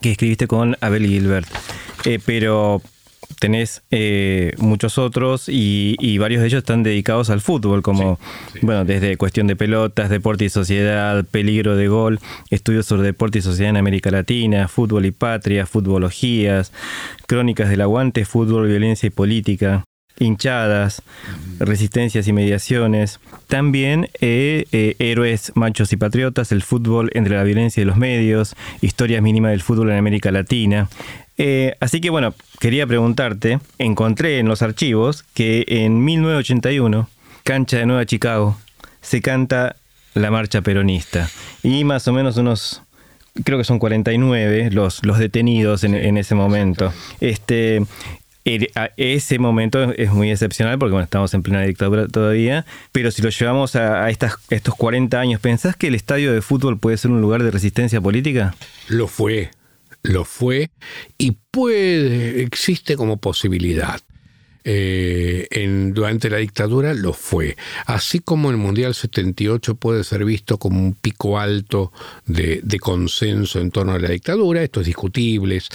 que escribiste con Abel Gilbert. Eh, pero tenés eh, muchos otros y, varios de ellos están dedicados al fútbol, como, bueno, desde cuestión de pelotas, deporte y sociedad, peligro de gol, estudios sobre deporte y sociedad en América Latina, fútbol y patria, futbologías, crónicas del aguante, fútbol, violencia y política hinchadas, resistencias y mediaciones. También eh, eh, héroes, machos y patriotas, el fútbol entre la violencia y los medios, historias mínimas del fútbol en América Latina. Eh, así que bueno, quería preguntarte, encontré en los archivos que en 1981, cancha de Nueva Chicago, se canta la marcha peronista. Y más o menos unos, creo que son 49 los, los detenidos en, ese momento. Este, ese momento es muy excepcional porque bueno, estamos en plena dictadura todavía, pero si lo llevamos a, estas, estos 40 años, ¿pensás que el estadio de fútbol puede ser un lugar de resistencia política? Lo fue, lo fue y puede, existe como posibilidad. Eh, durante la dictadura lo fue. Así como el Mundial 78 puede ser visto como un pico alto de, consenso en torno a la dictadura, esto es discutible, es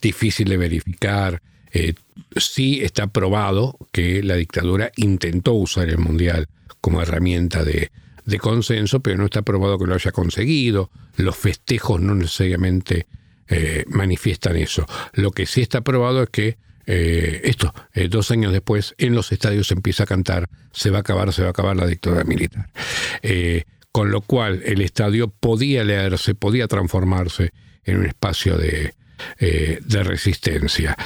difícil de verificar. Eh, sí está probado que la dictadura intentó usar el Mundial como herramienta de, de consenso, pero no está probado que lo haya conseguido. Los festejos no necesariamente eh, manifiestan eso. Lo que sí está probado es que eh, esto, dos años después, en los estadios se empieza a cantar, se va a acabar, se va a acabar la dictadura militar. con lo cual el estadio podía leerse, podía transformarse en un espacio de, de resistencia.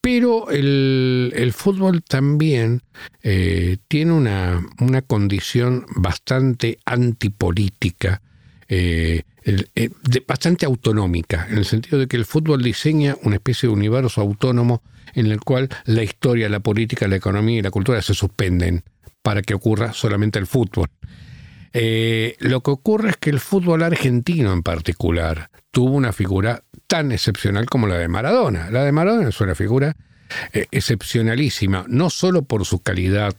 pero el, fútbol también tiene una, una, condición bastante antipolítica eh, eh, bastante autonómica, en el sentido de que el fútbol diseña una especie de universo autónomo en el cual la historia, la política, la economía y la cultura se suspenden para que ocurra solamente el fútbol. Eh, lo que ocurre es que el fútbol argentino en particular tuvo una figura tan excepcional como la de Maradona. La de Maradona es una figura excepcionalísima, no solo por su calidad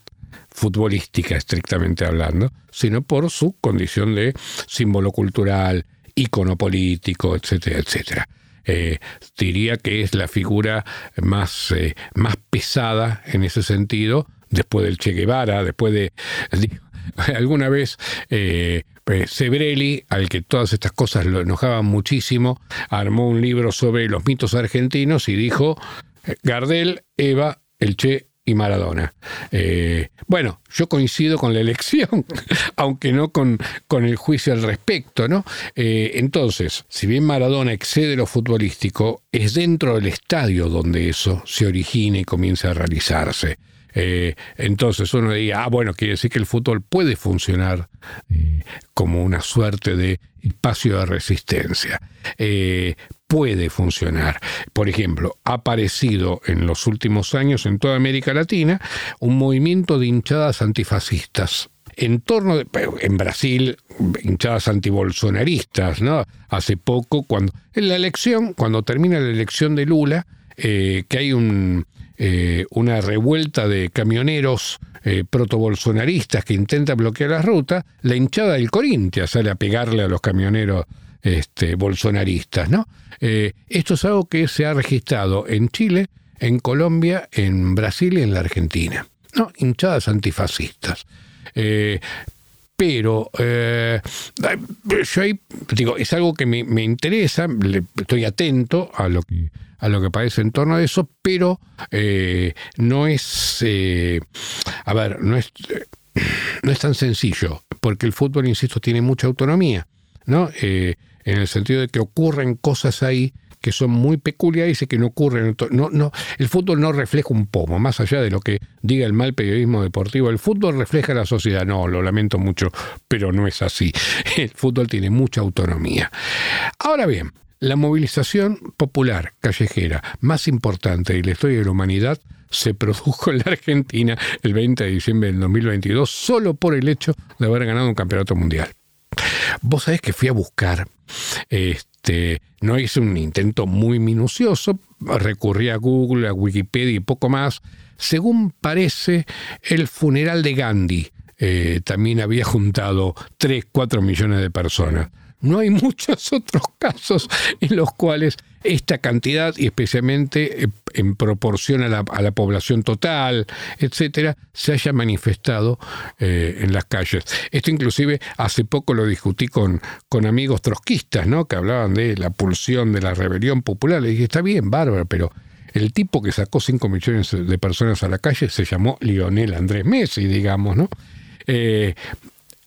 futbolística estrictamente hablando, sino por su condición de símbolo cultural, ícono político, etcétera, etcétera. Eh, diría que es la figura más, eh, más pesada en ese sentido, después del Che Guevara, después de... alguna vez eh, Sebrelli, al que todas estas cosas lo enojaban muchísimo, armó un libro sobre los mitos argentinos y dijo, Gardel, Eva, el Che y Maradona. Eh, bueno, yo coincido con la elección, aunque no con, con, el juicio al respecto, ¿no? Eh, entonces, si bien Maradona excede lo futbolístico, es dentro del estadio donde eso se origina y comienza a realizarse. Eh, entonces uno diría, ah, bueno, quiere decir que el fútbol puede funcionar como una suerte de espacio de resistencia puede funcionar. Por ejemplo, ha aparecido en los últimos años en toda América Latina un movimiento de hinchadas antifascistas. En torno de, en Brasil, hinchadas antibolsonaristas, ¿no? Hace poco, cuando, en la elección, cuando termina la elección de Lula, eh, que hay un, eh, una revuelta de camioneros eh, protobolsonaristas que intentan bloquear la ruta, la hinchada del Corinthians sale a pegarle a los camioneros este, bolsonaristas. ¿no? Eh, esto es algo que se ha registrado en Chile, en Colombia, en Brasil y en la Argentina. ¿no? Hinchadas antifascistas. Pero yo ahí, digo, es algo que me, interesa, estoy atento a lo que a lo que parece en torno a eso, pero eh, no es, a ver, no es, no es tan sencillo, porque el fútbol, insisto, tiene mucha autonomía, ¿no? en el sentido de que ocurren cosas ahí que son muy peculiares y que no ocurren. No, no, el fútbol no refleja un pomo, más allá de lo que diga el mal periodismo deportivo. El fútbol refleja la sociedad. No, lo lamento mucho, pero no es así. El fútbol tiene mucha autonomía. Ahora bien, la movilización popular callejera más importante de la historia de la humanidad se produjo en la Argentina el 20 de diciembre del 2022 solo por el hecho de haber ganado un campeonato mundial. Vos sabés que fui a buscar este, no hice un intento muy minucioso, recurrí a Google, a Wikipedia y poco más. Según parece, el funeral de Gandhi eh, también había juntado 3, 4 millones de personas. No hay muchos otros casos en los cuales esta cantidad, y especialmente eh, en proporción a la, población total, etcétera, se haya manifestado eh, en las calles. Esto inclusive hace poco lo discutí con, con amigos trotskistas, ¿no? que hablaban de la pulsión de la rebelión popular. Le dije, está bien, bárbaro, pero el tipo que sacó 5 millones de personas a la calle se llamó Lionel Andrés Messi, digamos, ¿no? Eh,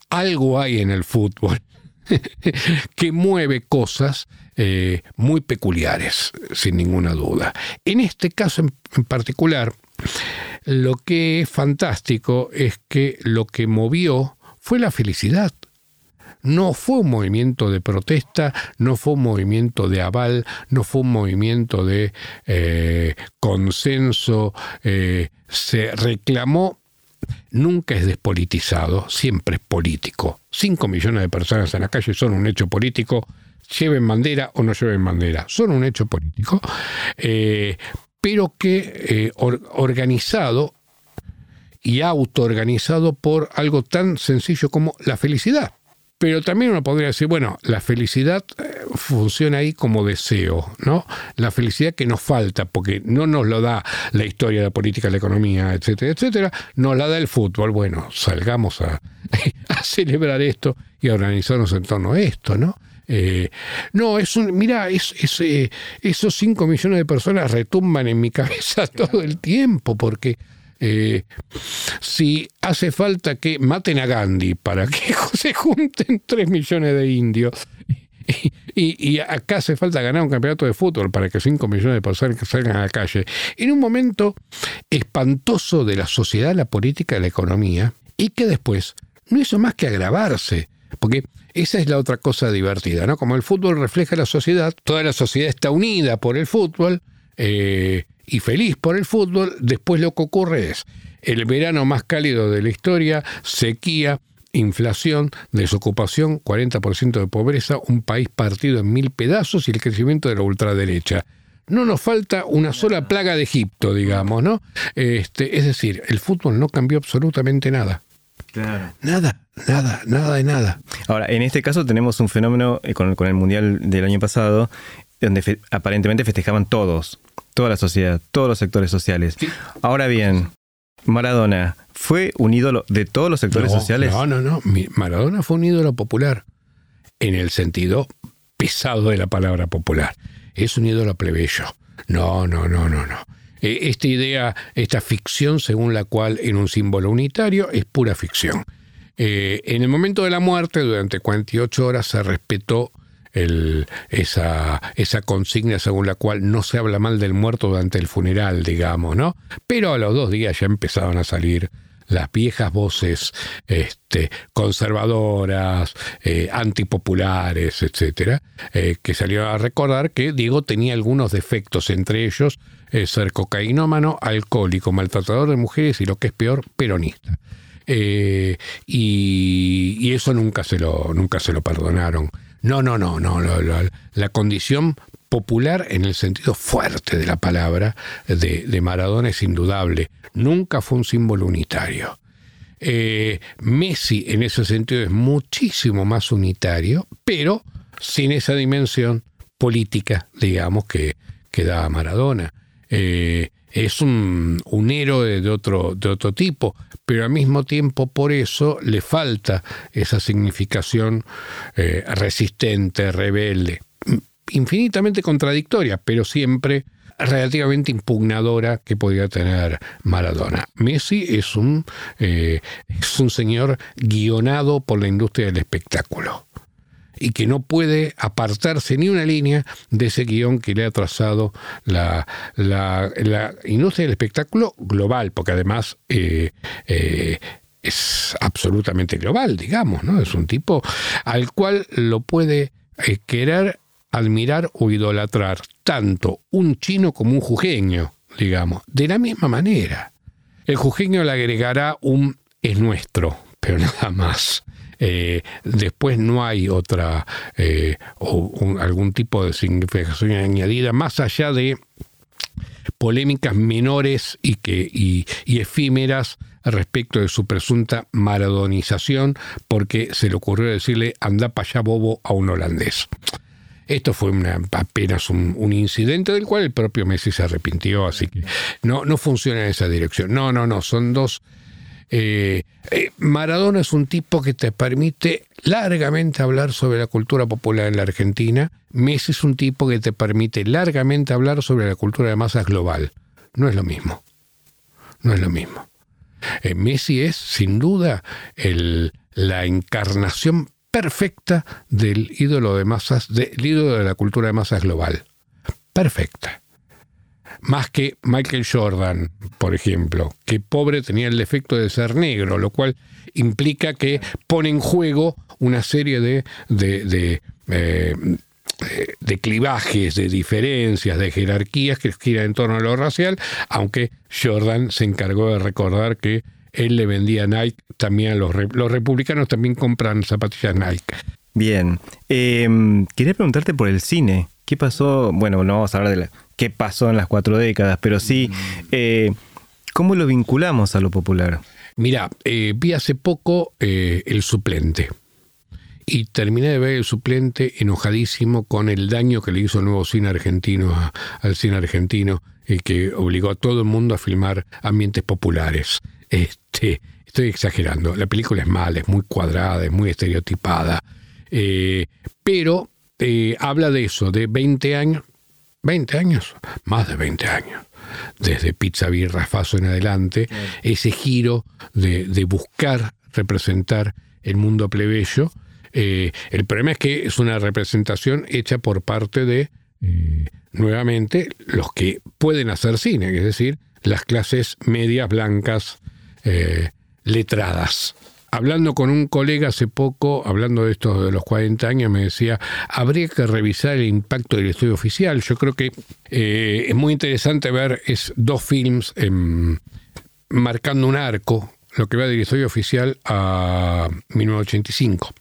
algo hay en el fútbol que mueve cosas eh, muy peculiares, sin ninguna duda. En este caso en, particular, lo que es fantástico es que lo que movió fue la felicidad. No fue un movimiento de protesta, no fue un movimiento de aval, no fue un movimiento de eh, consenso. Eh, se reclamó nunca es despolitizado, siempre es político. Cinco millones de personas en la calle son un hecho político, lleven bandera o no lleven bandera, son un hecho político, eh, pero que eh, organizado y autoorganizado por algo tan sencillo como la felicidad. Pero también uno podría decir, bueno, la felicidad eh, funciona ahí como deseo, ¿no? La felicidad que nos falta, porque no nos lo da la historia, la política, la economía, etcétera, etcétera, nos la da el fútbol. Bueno, salgamos a, celebrar esto y a organizarnos en torno a esto, ¿no? Eh, no, es un, mira, es, eh, esos 5 millones de personas retumban en mi cabeza todo el tiempo, porque eh, si hace falta que maten a Gandhi para que se junten 3 millones de indios, y, acá hace falta ganar un campeonato de fútbol para que 5 millones de personas salgan a la calle, en un momento espantoso de la sociedad, la política la economía, y que después no hizo más que agravarse, porque esa es la otra cosa divertida, ¿no? Como el fútbol refleja la sociedad, toda la sociedad está unida por el fútbol, eh, y feliz por el fútbol, después lo que ocurre es el verano más cálido de la historia, sequía, inflación, desocupación, 40% de pobreza, un país partido en mil pedazos y el crecimiento de la ultraderecha. No nos falta una sola plaga de Egipto, digamos, ¿no? Este, es decir, el fútbol no cambió absolutamente nada. Claro. Nada, nada, nada de nada. Ahora, en este caso tenemos un fenómeno eh, con, con el Mundial del año pasado, donde aparentemente festejaban todos, toda la sociedad, todos los sectores sociales. Ahora bien, Maradona, ¿fue un ídolo de todos los sectores sociales? No, no, no. Maradona fue un ídolo popular, en el sentido pesado de la palabra popular. Es un ídolo plebeyo. No, no, no, no, no. E, esta idea, esta ficción según la cual en un símbolo unitario es pura ficción. Eh, en el momento de la muerte, durante 48 horas, se respetó esa, consigna según la cual no se habla mal del muerto durante el funeral, digamos, ¿no? Pero a los dos días ya empezaban a salir las viejas voces este, conservadoras, eh, antipopulares, etcétera, eh, que salieron a recordar que Diego tenía algunos defectos, entre ellos eh, ser cocainómano, alcohólico, maltratador de mujeres y lo que es peor, peronista. y, y, eso nunca se lo, nunca se lo perdonaron. No, no, no, no. la condición popular en el sentido fuerte de la palabra de, Maradona es indudable. Nunca fue un símbolo unitario. Eh, Messi en ese sentido es muchísimo más unitario, pero sin esa dimensión política, digamos, que, que da Maradona. Eh, es un, héroe de otro, tipo, pero al mismo tiempo por eso le falta esa significación eh, resistente, rebelde, infinitamente contradictoria, pero siempre relativamente impugnadora que podía tener Maradona. Messi es un, eh, es un señor guionado por la industria del espectáculo y que no puede apartarse ni una línea de ese guion que le ha trazado la, industria del espectáculo global, porque además eh, eh, es absolutamente global, digamos, ¿no? Es un tipo al cual lo puede querer admirar o idolatrar tanto un chino como un jujeño, digamos, de la misma manera. El jujeño le agregará un es nuestro, pero nada más. Eh, después no hay otra eh, o algún tipo de significación añadida más allá de polémicas menores y, que, y, efímeras respecto de su presunta maradonización porque se le ocurrió decirle anda para allá bobo a un holandés. Esto fue apenas un, incidente del cual el propio Messi se arrepintió, así que no, no funciona en esa dirección. No, no, no, son dos... Eh, eh, Maradona es un tipo que te permite largamente hablar sobre la cultura popular en la Argentina. Messi es un tipo que te permite largamente hablar sobre la cultura de masas global. No es lo mismo. No es lo mismo. Eh, Messi es, sin duda, la encarnación perfecta del ídolo de masas, del ídolo de la cultura de masas global. Perfecta. Más que Michael Jordan, por ejemplo, que pobre tenía el defecto de ser negro, lo cual implica que pone en juego una serie de, de, eh, de clivajes, de diferencias, de jerarquías que giran en torno a lo racial, aunque Jordan se encargó de recordar que él le vendía Nike también a los, los republicanos también compran zapatillas Nike. Bien, em, quería preguntarte por el cine. ¿Qué pasó? Bueno, no vamos a hablar de qué pasó en las cuatro décadas, pero sí, mm. eh, ¿cómo lo vinculamos a lo popular? Mira, eh, vi hace poco eh, El Suplente y terminé de ver El Suplente enojadísimo con el daño que le hizo el nuevo cine argentino al cine argentino y que obligó a todo el mundo a filmar ambientes populares. Este, estoy exagerando. La película es mala, es muy cuadrada, es muy estereotipada. Pero eh, habla de eso, de 20 años. 20 años, más de 20 años. Desde Pizza Birra Faso en adelante, ese giro de, buscar representar el mundo plebeyo. Eh, el problema es que es una representación hecha por parte de, nuevamente, los que pueden hacer cine, es decir, las clases medias blancas eh, letradas. Hablando con un colega hace poco, hablando de esto de los 40 años, me decía, habría que revisar el impacto del estudio oficial. Yo creo que eh, es muy interesante ver es dos films marcando un arco, lo que va del estudio oficial a 1985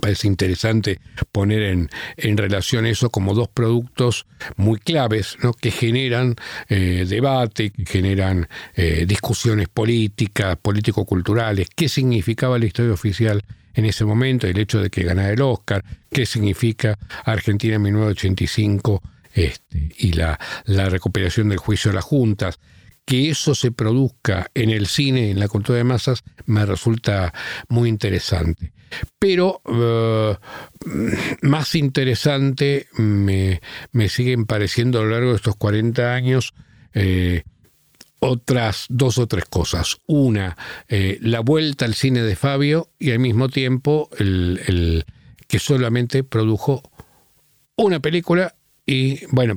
parece interesante poner en, en, relación eso como dos productos muy claves ¿no? que generan eh, debate, que generan eh, discusiones políticas, político-culturales, qué significaba la historia oficial en ese momento, el hecho de que ganara el Oscar, qué significa Argentina en 1985 este, y la, la recuperación del juicio de las juntas que eso se produzca en el cine, en la cultura de masas, me resulta muy interesante. Pero eh, más interesante me, siguen pareciendo a lo largo de estos 40 años eh, otras dos o tres cosas. Una, eh, la vuelta al cine de Fabio y al mismo tiempo el que solamente produjo una película y bueno,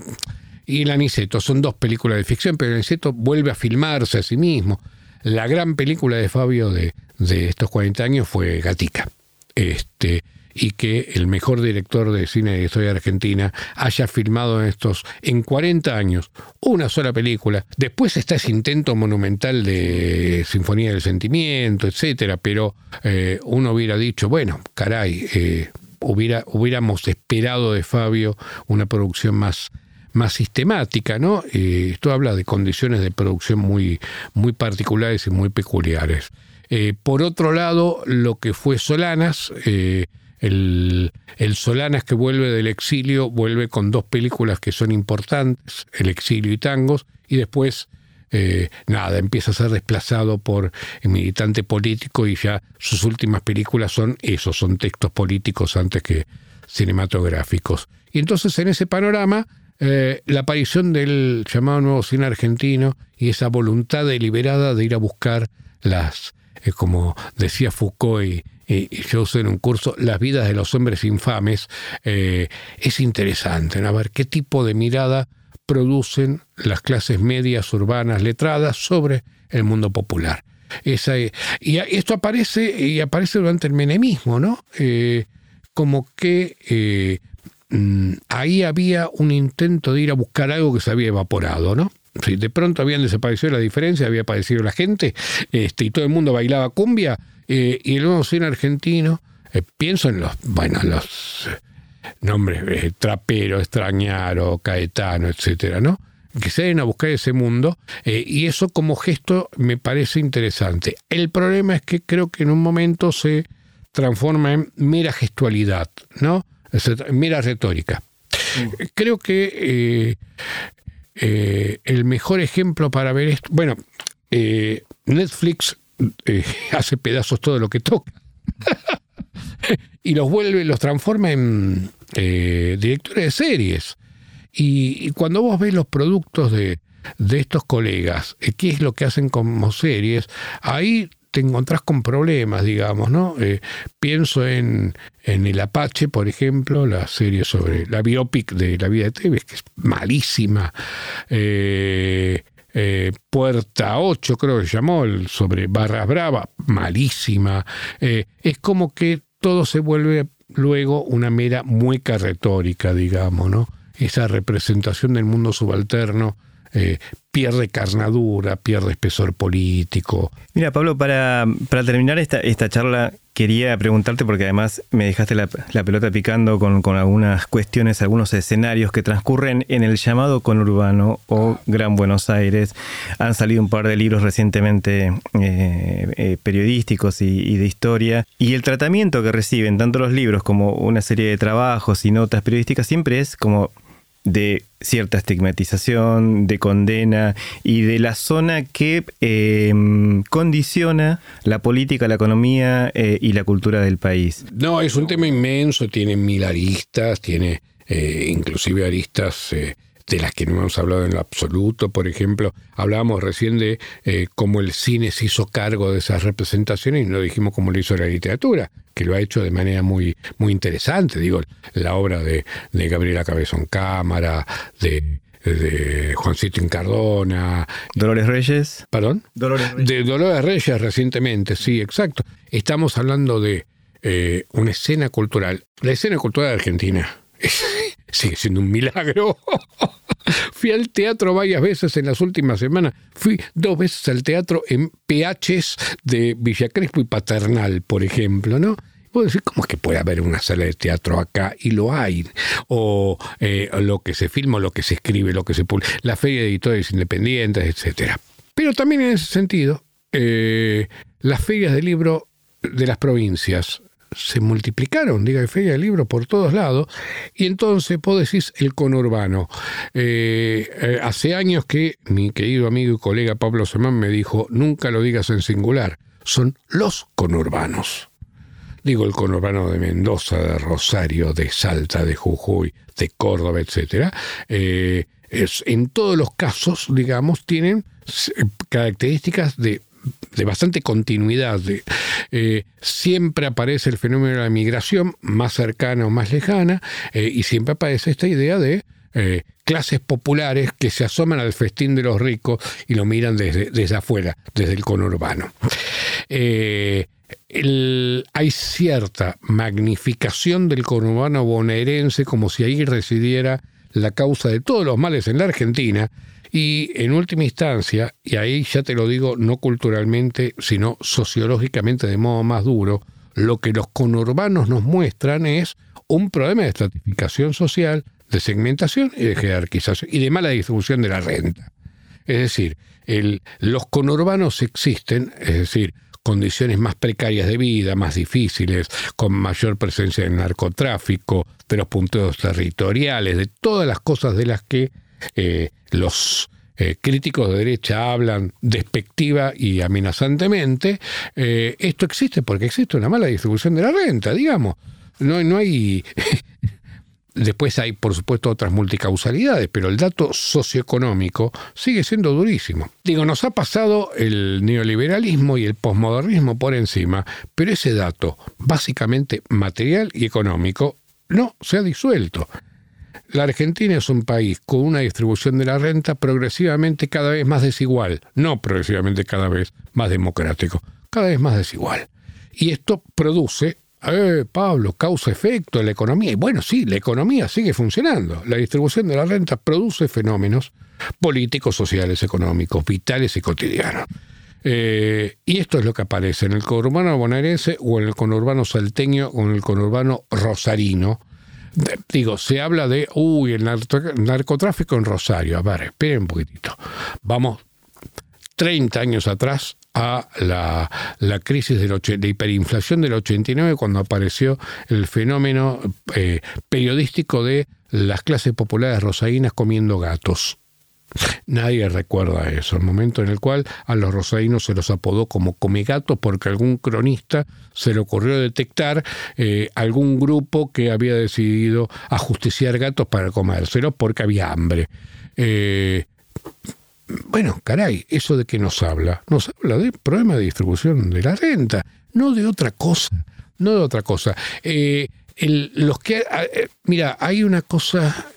y El Aniceto. Son dos películas de ficción, pero El Aniceto vuelve a filmarse a sí mismo. La gran película de Fabio de, estos 40 años fue Gatica. Este, y que el mejor director de cine de historia argentina haya filmado en estos en 40 años una sola película. Después está ese intento monumental de Sinfonía del Sentimiento, etcétera, pero eh, uno hubiera dicho, bueno, caray, eh, hubiera, hubiéramos esperado de Fabio una producción más más sistemática, ¿no? Esto habla de condiciones de producción muy, muy particulares y muy peculiares. Eh, por otro lado, lo que fue Solanas, eh, el, Solanas que vuelve del exilio, vuelve con dos películas que son importantes, El exilio y Tangos, y después eh, nada, empieza a ser desplazado por el militante político y ya sus últimas películas son esos, son textos políticos antes que cinematográficos. Y entonces en ese panorama, la aparición del llamado nuevo cine argentino y esa voluntad deliberada de ir a buscar las, eh, como decía Foucault y, yo usé en un curso, las vidas de los hombres infames, es interesante, a ver qué tipo de mirada producen las clases medias urbanas letradas sobre el mundo popular. Esa, y esto aparece, y aparece durante el menemismo, ¿no? Eh, como que eh, mm, ahí había un intento de ir a buscar algo que se había evaporado, ¿no? Si de pronto habían desaparecido la diferencia, había aparecido la gente, este, y todo el mundo bailaba cumbia, eh, y el nuevo cine argentino, pienso en los, bueno, los nombres, eh, Trapero, Extrañaro, Caetano, etcétera, ¿no? que se den a buscar ese mundo eh, y eso como gesto me parece interesante. El problema es que creo que en un momento se transforma en mera gestualidad, ¿no? mera retórica. Mm. Creo que eh, el mejor ejemplo para ver esto, bueno, Netflix hace pedazos todo lo que toca. y los vuelve, los transforma en eh, directores de series. Y, cuando vos ves los productos de, estos colegas, eh, qué es lo que hacen como series, ahí te encontrás con problemas, digamos, ¿no? Eh, pienso en, El Apache, por ejemplo, la serie sobre la biopic de la vida de Tevez, que es malísima. Puerta 8, creo que se llamó, sobre Barras Brava, malísima. es como que todo se vuelve luego una mera mueca retórica, digamos, ¿no? Esa representación del mundo subalterno eh, pierde carnadura, pierde espesor político. Mira, Pablo, para, para terminar esta, esta charla, quería preguntarte, porque además me dejaste la, pelota picando con, algunas cuestiones, algunos escenarios que transcurren en el llamado conurbano o Gran Buenos Aires. Han salido un par de libros recientemente eh, eh, periodísticos y, de historia. Y el tratamiento que reciben tanto los libros como una serie de trabajos y notas periodísticas siempre es como de cierta estigmatización, de condena y de la zona que em, condiciona la política, la economía eh, y la cultura del país. No, es un tema inmenso, tiene mil aristas, tiene eh, inclusive aristas eh, de las que no hemos hablado en lo absoluto. Por ejemplo, hablábamos recién de eh, cómo el cine se hizo cargo de esas representaciones y no dijimos cómo lo hizo la literatura, que lo ha hecho de manera muy, muy interesante. Digo, la obra de, Gabriela Cabezón Cámara, de, Juancito Incardona. Dolores Reyes. ¿Perdón? Dolores Reyes. De Dolores Reyes recientemente, sí, exacto. Estamos hablando de eh, una escena cultural. La escena cultural de Argentina sigue siendo un milagro. Fui al teatro varias veces en las últimas semanas. Fui dos veces al teatro en PHs de Villa Crespo y Paternal, por ejemplo, ¿no? Puedo decir, ¿cómo es que puede haber una sala de teatro acá? Y lo hay. O eh, lo que se filma, lo que se escribe, lo que se publica, la feria de editores independientes, etc. Pero también en ese sentido, eh, las ferias de libro de las provincias se multiplicaron, diga, feria de libros por todos lados, y entonces vos decís el conurbano. Eh, eh, hace años que mi querido amigo y colega Pablo Semán me dijo, nunca lo digas en singular, son los conurbanos. Digo el conurbano de Mendoza, de Rosario, de Salta, de Jujuy, de Córdoba, etc. Eh, en todos los casos, digamos, tienen características de de bastante continuidad. Eh, siempre aparece el fenómeno de la migración, más cercana o más lejana, eh, y siempre aparece esta idea de eh, clases populares que se asoman al festín de los ricos y lo miran desde, desde afuera, desde el conurbano. hay cierta magnificación del conurbano bonaerense como si ahí residiera la causa de todos los males en la Argentina, y en última instancia, y ahí ya te lo digo no culturalmente, sino sociológicamente de modo más duro, lo que los conurbanos nos muestran es un problema de estratificación social, de segmentación y de jerarquización y de mala distribución de la renta. Es decir, los conurbanos existen, es decir, condiciones más precarias de vida, más difíciles, con mayor presencia del narcotráfico, de los punteos territoriales, de todas las cosas de las que eh, los eh, críticos de derecha hablan despectiva y amenazantemente, eh, esto existe porque existe una mala distribución de la renta, digamos. No, no hay... Después hay, por supuesto, otras multicausalidades, pero el dato socioeconómico sigue siendo durísimo. Digo, nos ha pasado el neoliberalismo y el posmodernismo por encima, pero ese dato, básicamente material y económico, no se ha disuelto. La Argentina es un país con una distribución de la renta progresivamente cada vez más desigual, no progresivamente cada vez más democrático, cada vez más desigual. Y esto produce, eh, Pablo, causa-efecto en la economía. Y bueno, sí, la economía sigue funcionando. La distribución de la renta produce fenómenos políticos, sociales, económicos, vitales y cotidianos. Eh, y esto es lo que aparece en el conurbano bonaerense o en el conurbano salteño o en el conurbano rosarino, Digo, se habla de, uy, el narcotráfico en Rosario. A ver, esperen un poquitito. Vamos 30 años atrás a la, crisis de hiperinflación del 89 cuando apareció el fenómeno eh, periodístico de las clases populares rosarinas comiendo gatos. Nadie recuerda eso, el momento en el cual a los rosadinos se los apodó como comegatos porque algún cronista se le ocurrió detectar eh, algún grupo que había decidido ajusticiar gatos para comérselos porque había hambre. Eh, bueno, caray, ¿eso de qué nos habla? Nos habla de problema de distribución de la renta, no de otra cosa, no de otra cosa. Eh, los que, mira, hay una cosa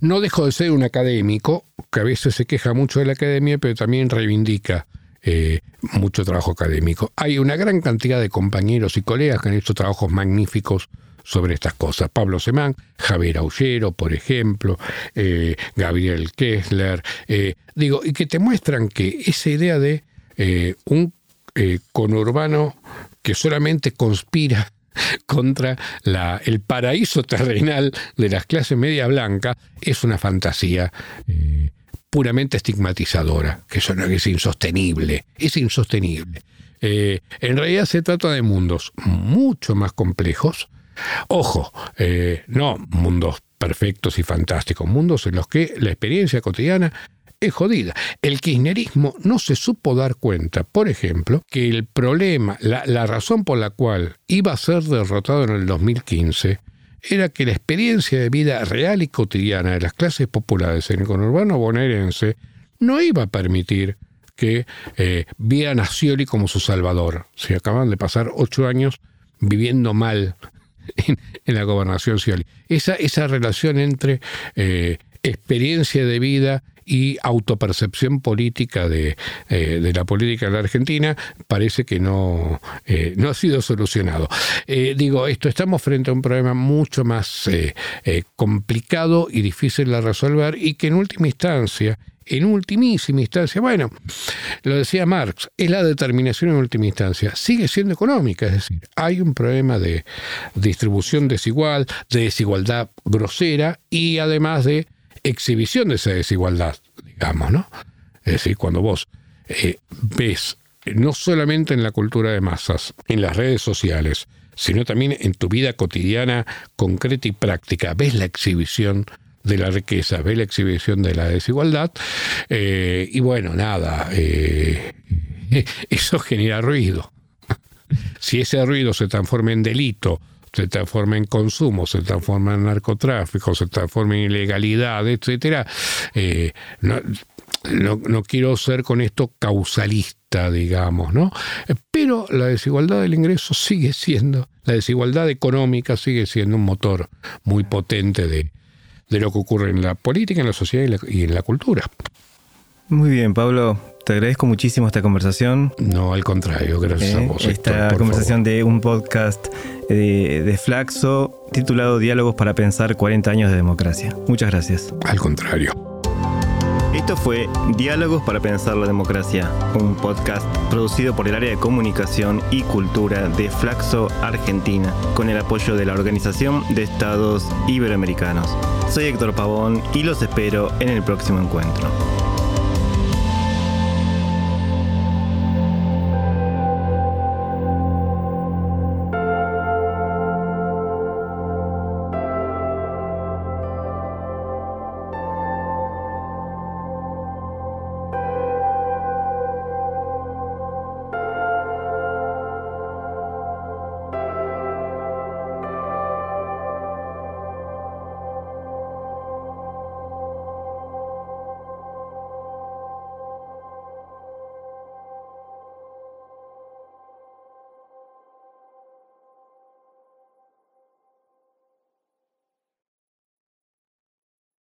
no dejo de ser un académico, que a veces se queja mucho de la academia, pero también reivindica eh, mucho trabajo académico. Hay una gran cantidad de compañeros y colegas que han hecho trabajos magníficos sobre estas cosas. Pablo Semán, Javier Aullero, por ejemplo, eh, Gabriel Kessler, eh, digo, y que te muestran que esa idea de un conurbano que solamente conspira contra la, el paraíso terrenal de las clases media blanca es una fantasía eh, puramente estigmatizadora, que, es insostenible, es insostenible. Eh, en realidad se trata de mundos mucho más complejos. Ojo, eh, no mundos perfectos y fantásticos, mundos en los que la experiencia cotidiana es jodida. El kirchnerismo no se supo dar cuenta, por ejemplo, que el problema, la, razón por la cual iba a ser derrotado en el 2015, era que la experiencia de vida real y cotidiana de las clases populares en el conurbano bonaerense no iba a permitir que eh, a Scioli como su salvador. Se acaban de pasar ocho años viviendo mal en, la gobernación Scioli. Esa, esa relación entre eh, experiencia de vida y autopercepción política de, eh, de, la política de la Argentina parece que no, eh, no ha sido solucionado. Eh, digo, esto estamos frente a un problema mucho más complicado y difícil de resolver y que en última instancia en ultimísima instancia, bueno, lo decía Marx, es la determinación en última instancia, sigue siendo económica, es decir, hay un problema de distribución desigual, de desigualdad grosera y además de exhibición de esa desigualdad, digamos, ¿no? Es decir, cuando vos eh, ves, no solamente en la cultura de masas, en las redes sociales, sino también en tu vida cotidiana, concreta y práctica, ves la exhibición de la riqueza, ves la exhibición de la desigualdad, eh, y bueno, nada, eh, eso genera ruido. Si ese ruido se transforma en delito, se transforma en consumo, se transforma en narcotráfico, se transforma en ilegalidad, etcétera. Eh, no, no, quiero ser con esto causalista, digamos, ¿no? Pero la desigualdad del ingreso sigue siendo, la desigualdad económica sigue siendo un motor muy potente de, lo que ocurre en la política, en la sociedad y en la cultura. Muy bien, Pablo. Te agradezco muchísimo esta conversación. No, al contrario, gracias a eh, vos. Esta conversación de un podcast de, de, Flaxo titulado Diálogos para pensar 40 años de democracia. Muchas gracias. Al contrario. Esto fue Diálogos para Pensar la Democracia, un podcast producido por el área de comunicación y cultura de Flaxo Argentina, con el apoyo de la Organización de Estados Iberoamericanos. Soy Héctor Pavón y los espero en el próximo encuentro.